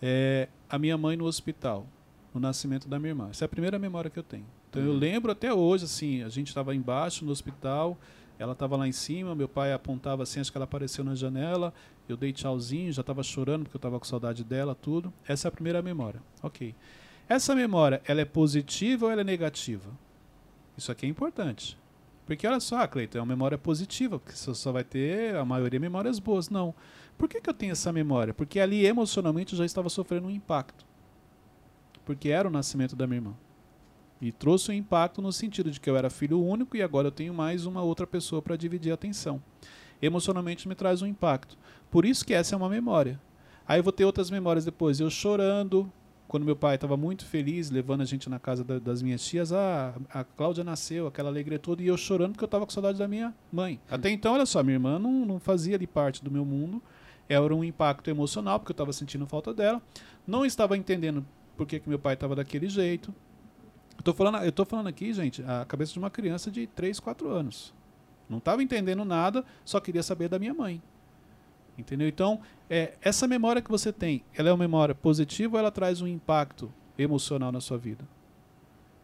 é a minha mãe no hospital, no nascimento da minha irmã. Essa é a primeira memória que eu tenho. Então eu
Uhum.
lembro até hoje, assim, a gente estava embaixo no hospital, ela estava lá em cima, meu pai apontava assim, acho que ela apareceu na janela, eu dei tchauzinho, já estava chorando porque eu estava com saudade dela, tudo. Essa é a primeira memória. Ok. Essa memória, ela é positiva ou ela é negativa? Isso aqui é importante. Porque olha só, Cleiton, é uma memória positiva, porque você só vai ter a maioria memórias boas. Não. Por que, que eu tenho essa memória? Porque ali emocionalmente eu já estava sofrendo um impacto. Porque era o nascimento da minha irmã. E trouxe um impacto no sentido de que eu era filho único e agora eu tenho mais uma outra pessoa para dividir a atenção. Emocionalmente me traz um impacto. Por isso que essa é uma memória. Aí eu vou ter outras memórias depois. Eu chorando, quando meu pai estava muito feliz, levando a gente na casa da, das minhas tias, ah, a Cláudia nasceu, aquela alegria toda, e eu chorando porque eu estava com saudade da minha mãe. Até então, olha só, minha irmã não, não fazia ali parte do meu mundo, era um impacto emocional, porque eu estava sentindo falta dela. Não estava entendendo por que, que meu pai estava daquele jeito. Eu tô, falando, eu tô falando aqui, gente, a cabeça de uma criança de 3, 4 anos. Não estava entendendo nada, só queria saber da minha mãe. Entendeu? Então, é, essa memória que você tem, ela é uma memória positiva ou ela traz um impacto emocional na sua vida?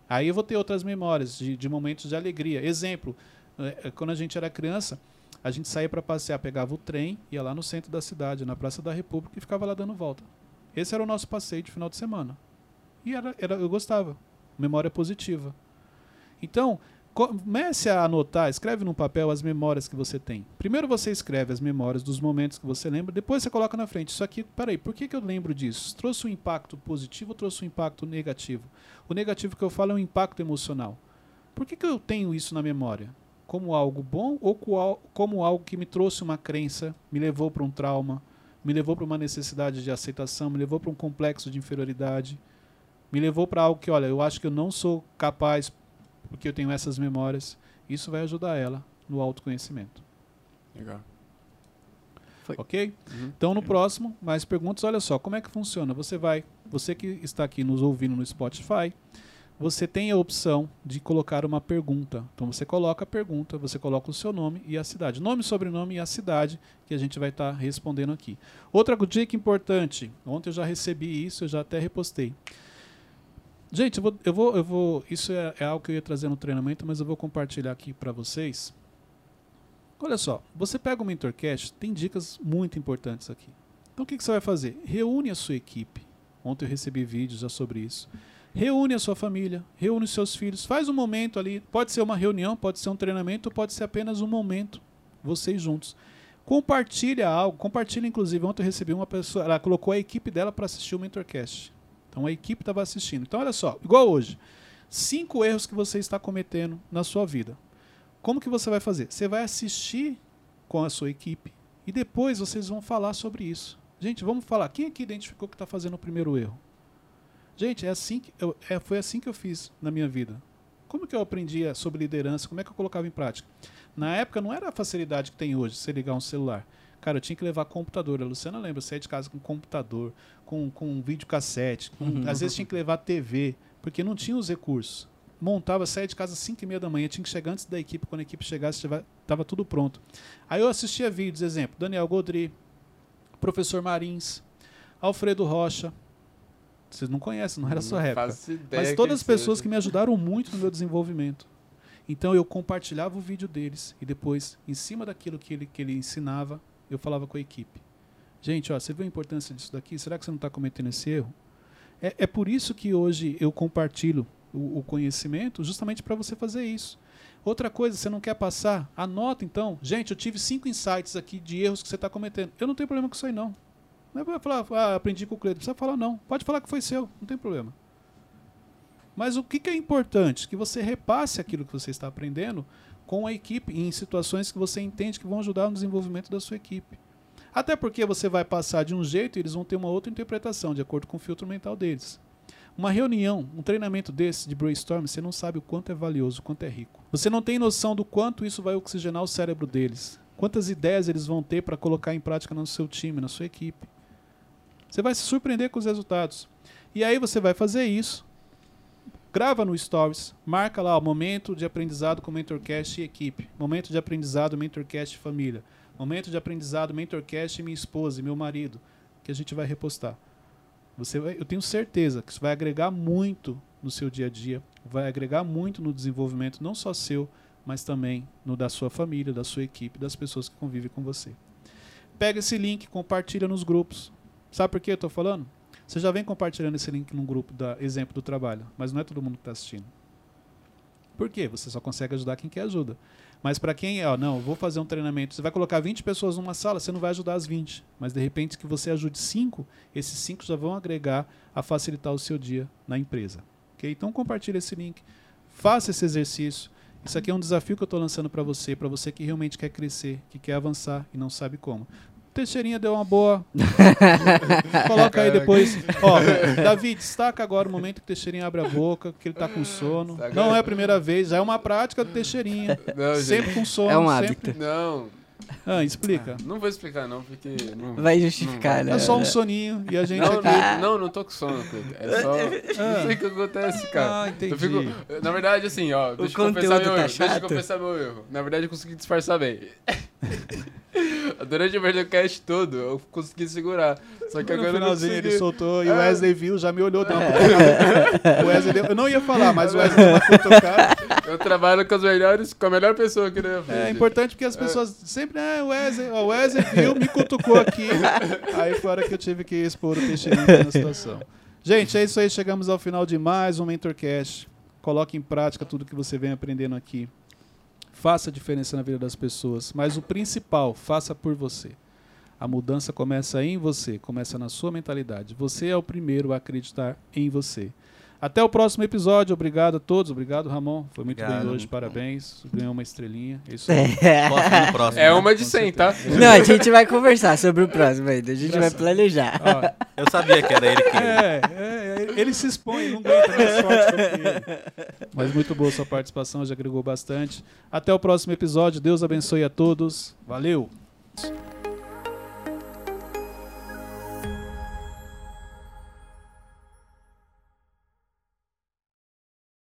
Aí eu vou ter outras memórias de, de momentos de alegria. Exemplo, é, quando a gente era criança, a gente saía para passear, pegava o trem, ia lá no centro da cidade, na Praça da República e ficava lá dando volta. Esse era o nosso passeio de final de semana. E era, era, eu gostava. Memória positiva. Então, comece a anotar, escreve num papel as memórias que você tem. Primeiro você escreve as memórias dos momentos que você lembra, depois você coloca na frente. Isso aqui, peraí, por que, que eu lembro disso? Trouxe um impacto positivo ou trouxe um impacto negativo? O negativo que eu falo é um impacto emocional. Por que, que eu tenho isso na memória? Como algo bom ou como algo que me trouxe uma crença, me levou para um trauma, me levou para uma necessidade de aceitação, me levou para um complexo de inferioridade, me levou para algo que, olha, eu acho que eu não sou capaz porque eu tenho essas memórias. Isso vai ajudar ela no autoconhecimento.
Legal.
Foi. Ok? Uhum. Então no próximo, mais perguntas. Olha só, como é que funciona? Você vai, você que está aqui nos ouvindo no Spotify, você tem a opção de colocar uma pergunta. Então você coloca a pergunta, você coloca o seu nome e a cidade. Nome, sobrenome e a cidade que a gente vai estar tá respondendo aqui. Outra dica importante. Ontem eu já recebi isso, eu já até repostei. Gente, eu vou, eu vou, eu vou isso é, é algo que eu ia trazer no treinamento, mas eu vou compartilhar aqui para vocês. Olha só, você pega o MentorCast, tem dicas muito importantes aqui. Então o que, que você vai fazer? Reúne a sua equipe. Ontem eu recebi vídeos já sobre isso. Reúne a sua família, reúne os seus filhos, faz um momento ali. Pode ser uma reunião, pode ser um treinamento, pode ser apenas um momento, vocês juntos. Compartilha algo, compartilha inclusive. Ontem eu recebi uma pessoa, ela colocou a equipe dela para assistir o Mentorcast. Então a equipe estava assistindo. Então olha só, igual hoje. Cinco erros que você está cometendo na sua vida. Como que você vai fazer? Você vai assistir com a sua equipe e depois vocês vão falar sobre isso. Gente, vamos falar. Quem aqui identificou que está fazendo o primeiro erro? Gente, é assim que eu, é, foi assim que eu fiz na minha vida. Como que eu aprendia sobre liderança? Como é que eu colocava em prática? Na época não era a facilidade que tem hoje, você ligar um celular. Cara, eu tinha que levar computador. A Luciana lembra, saía de casa com computador, com, com videocassete. Com, uhum. Às vezes tinha que levar TV, porque não tinha os recursos. Montava, saía de casa às 5 e meia da manhã, tinha que chegar antes da equipe. Quando a equipe chegasse, estava tudo pronto. Aí eu assistia vídeos, exemplo, Daniel Godri, professor Marins, Alfredo Rocha, vocês não conhecem, não era sua época. Mas todas as pessoas seja. que me ajudaram muito no meu desenvolvimento. Então eu compartilhava o vídeo deles e depois, em cima daquilo que ele, que ele ensinava, eu falava com a equipe. Gente, ó, você viu a importância disso daqui? Será que você não está cometendo esse erro? É, é, por isso que hoje eu compartilho o, o conhecimento, justamente para você fazer isso. Outra coisa, você não quer passar? Anota então. Gente, eu tive cinco insights aqui de erros que você está cometendo. Eu não tenho problema com isso aí, não. Não é para falar, ah, aprendi com o Cleiton. Precisa falar, não. Pode falar que foi seu, não tem problema. Mas o que, que é importante? Que você repasse aquilo que você está aprendendo com a equipe em situações que você entende que vão ajudar no desenvolvimento da sua equipe. Até porque você vai passar de um jeito e eles vão ter uma outra interpretação, de acordo com o filtro mental deles. Uma reunião, um treinamento desse de brainstorm, você não sabe o quanto é valioso, o quanto é rico. Você não tem noção do quanto isso vai oxigenar o cérebro deles. Quantas ideias eles vão ter para colocar em prática no seu time, na sua equipe. Você vai se surpreender com os resultados. E aí você vai fazer isso, grava no Stories, marca lá o momento de aprendizado com MentorCast e equipe, momento de aprendizado MentorCast família, momento de aprendizado MentorCast e minha esposa e meu marido, que a gente vai repostar. Você vai, eu tenho certeza que isso vai agregar muito no seu dia a dia, vai agregar muito no desenvolvimento não só seu, mas também no da sua família, da sua equipe, das pessoas que convivem com você. Pega esse link, compartilha nos grupos. Sabe por que eu estou falando? Você já vem compartilhando esse link num grupo da exemplo do trabalho, mas não é todo mundo que está assistindo. Por quê? Você só consegue ajudar quem quer ajuda. Mas para quem, ó, não, vou fazer um treinamento, você vai colocar 20 pessoas numa sala, você não vai ajudar as 20. Mas de repente que você ajude 5, esses 5 já vão agregar a facilitar o seu dia na empresa. Ok? Então compartilhe esse link, faça esse exercício. Isso aqui é um desafio que eu estou lançando para você, para você que realmente quer crescer, que quer avançar e não sabe como. Teixeirinha deu uma boa. Coloca aí depois. Ó, Davi, destaca agora o momento que o Teixeirinha abre a boca, que ele tá com sono. Não é a primeira vez, já é uma prática do Teixeirinha.
Não, gente.
Sempre com sono.
É um
sempre-
hábito.
Não,
Ah, explica.
não vou explicar não, porque... Não,
Vai justificar,
não
né?
É só um soninho e a gente
Não,
aqui.
não, não, não tô com sono, Cleiton. É só...
Ah.
Não sei o que acontece, cara.
Ah, entendi.
Eu fico... Na verdade, assim, ó, deixa eu confessar meu
tá
erro. Deixa eu
chato?
confessar meu erro. Na verdade, eu consegui disfarçar bem. Durante o videocast todo, eu consegui segurar. Só que
No
agora não
finalzinho ele soltou e o
É.
Wesley viu, já me olhou, deu uma cutucada. O Wesley deu- Eu não ia falar, mas o Wesley deu uma cutucada.
Eu trabalho com as melhores, com a melhor pessoa aqui na.
É importante porque as pessoas sempre, ah, o Wesley, o Wesley viu, me cutucou aqui. Aí foi a hora que eu tive que expor o Teixeirinha na situação. Gente, é isso aí, chegamos ao final de mais um Mentorcast. Coloque em prática tudo que você vem aprendendo aqui. Faça a diferença na vida das pessoas, mas o principal, faça por você. A mudança começa em você, começa na sua mentalidade. Você é o primeiro a acreditar em você. Até o próximo episódio. Obrigado a todos. Obrigado, Ramon. Foi muito
Obrigado.
bem hoje. Parabéns. Ganhou uma estrelinha. É isso
no próximo.
É
né?
uma de 100, tá?
Não, a gente vai conversar sobre o próximo ainda. A gente vai planejar.
Ó,
Eu sabia que era ele que.
é, é, ele se expõe, não aguenta mais forte do que ele. Mas muito boa sua participação, já agregou bastante. Até o próximo episódio. Deus abençoe a todos. Valeu!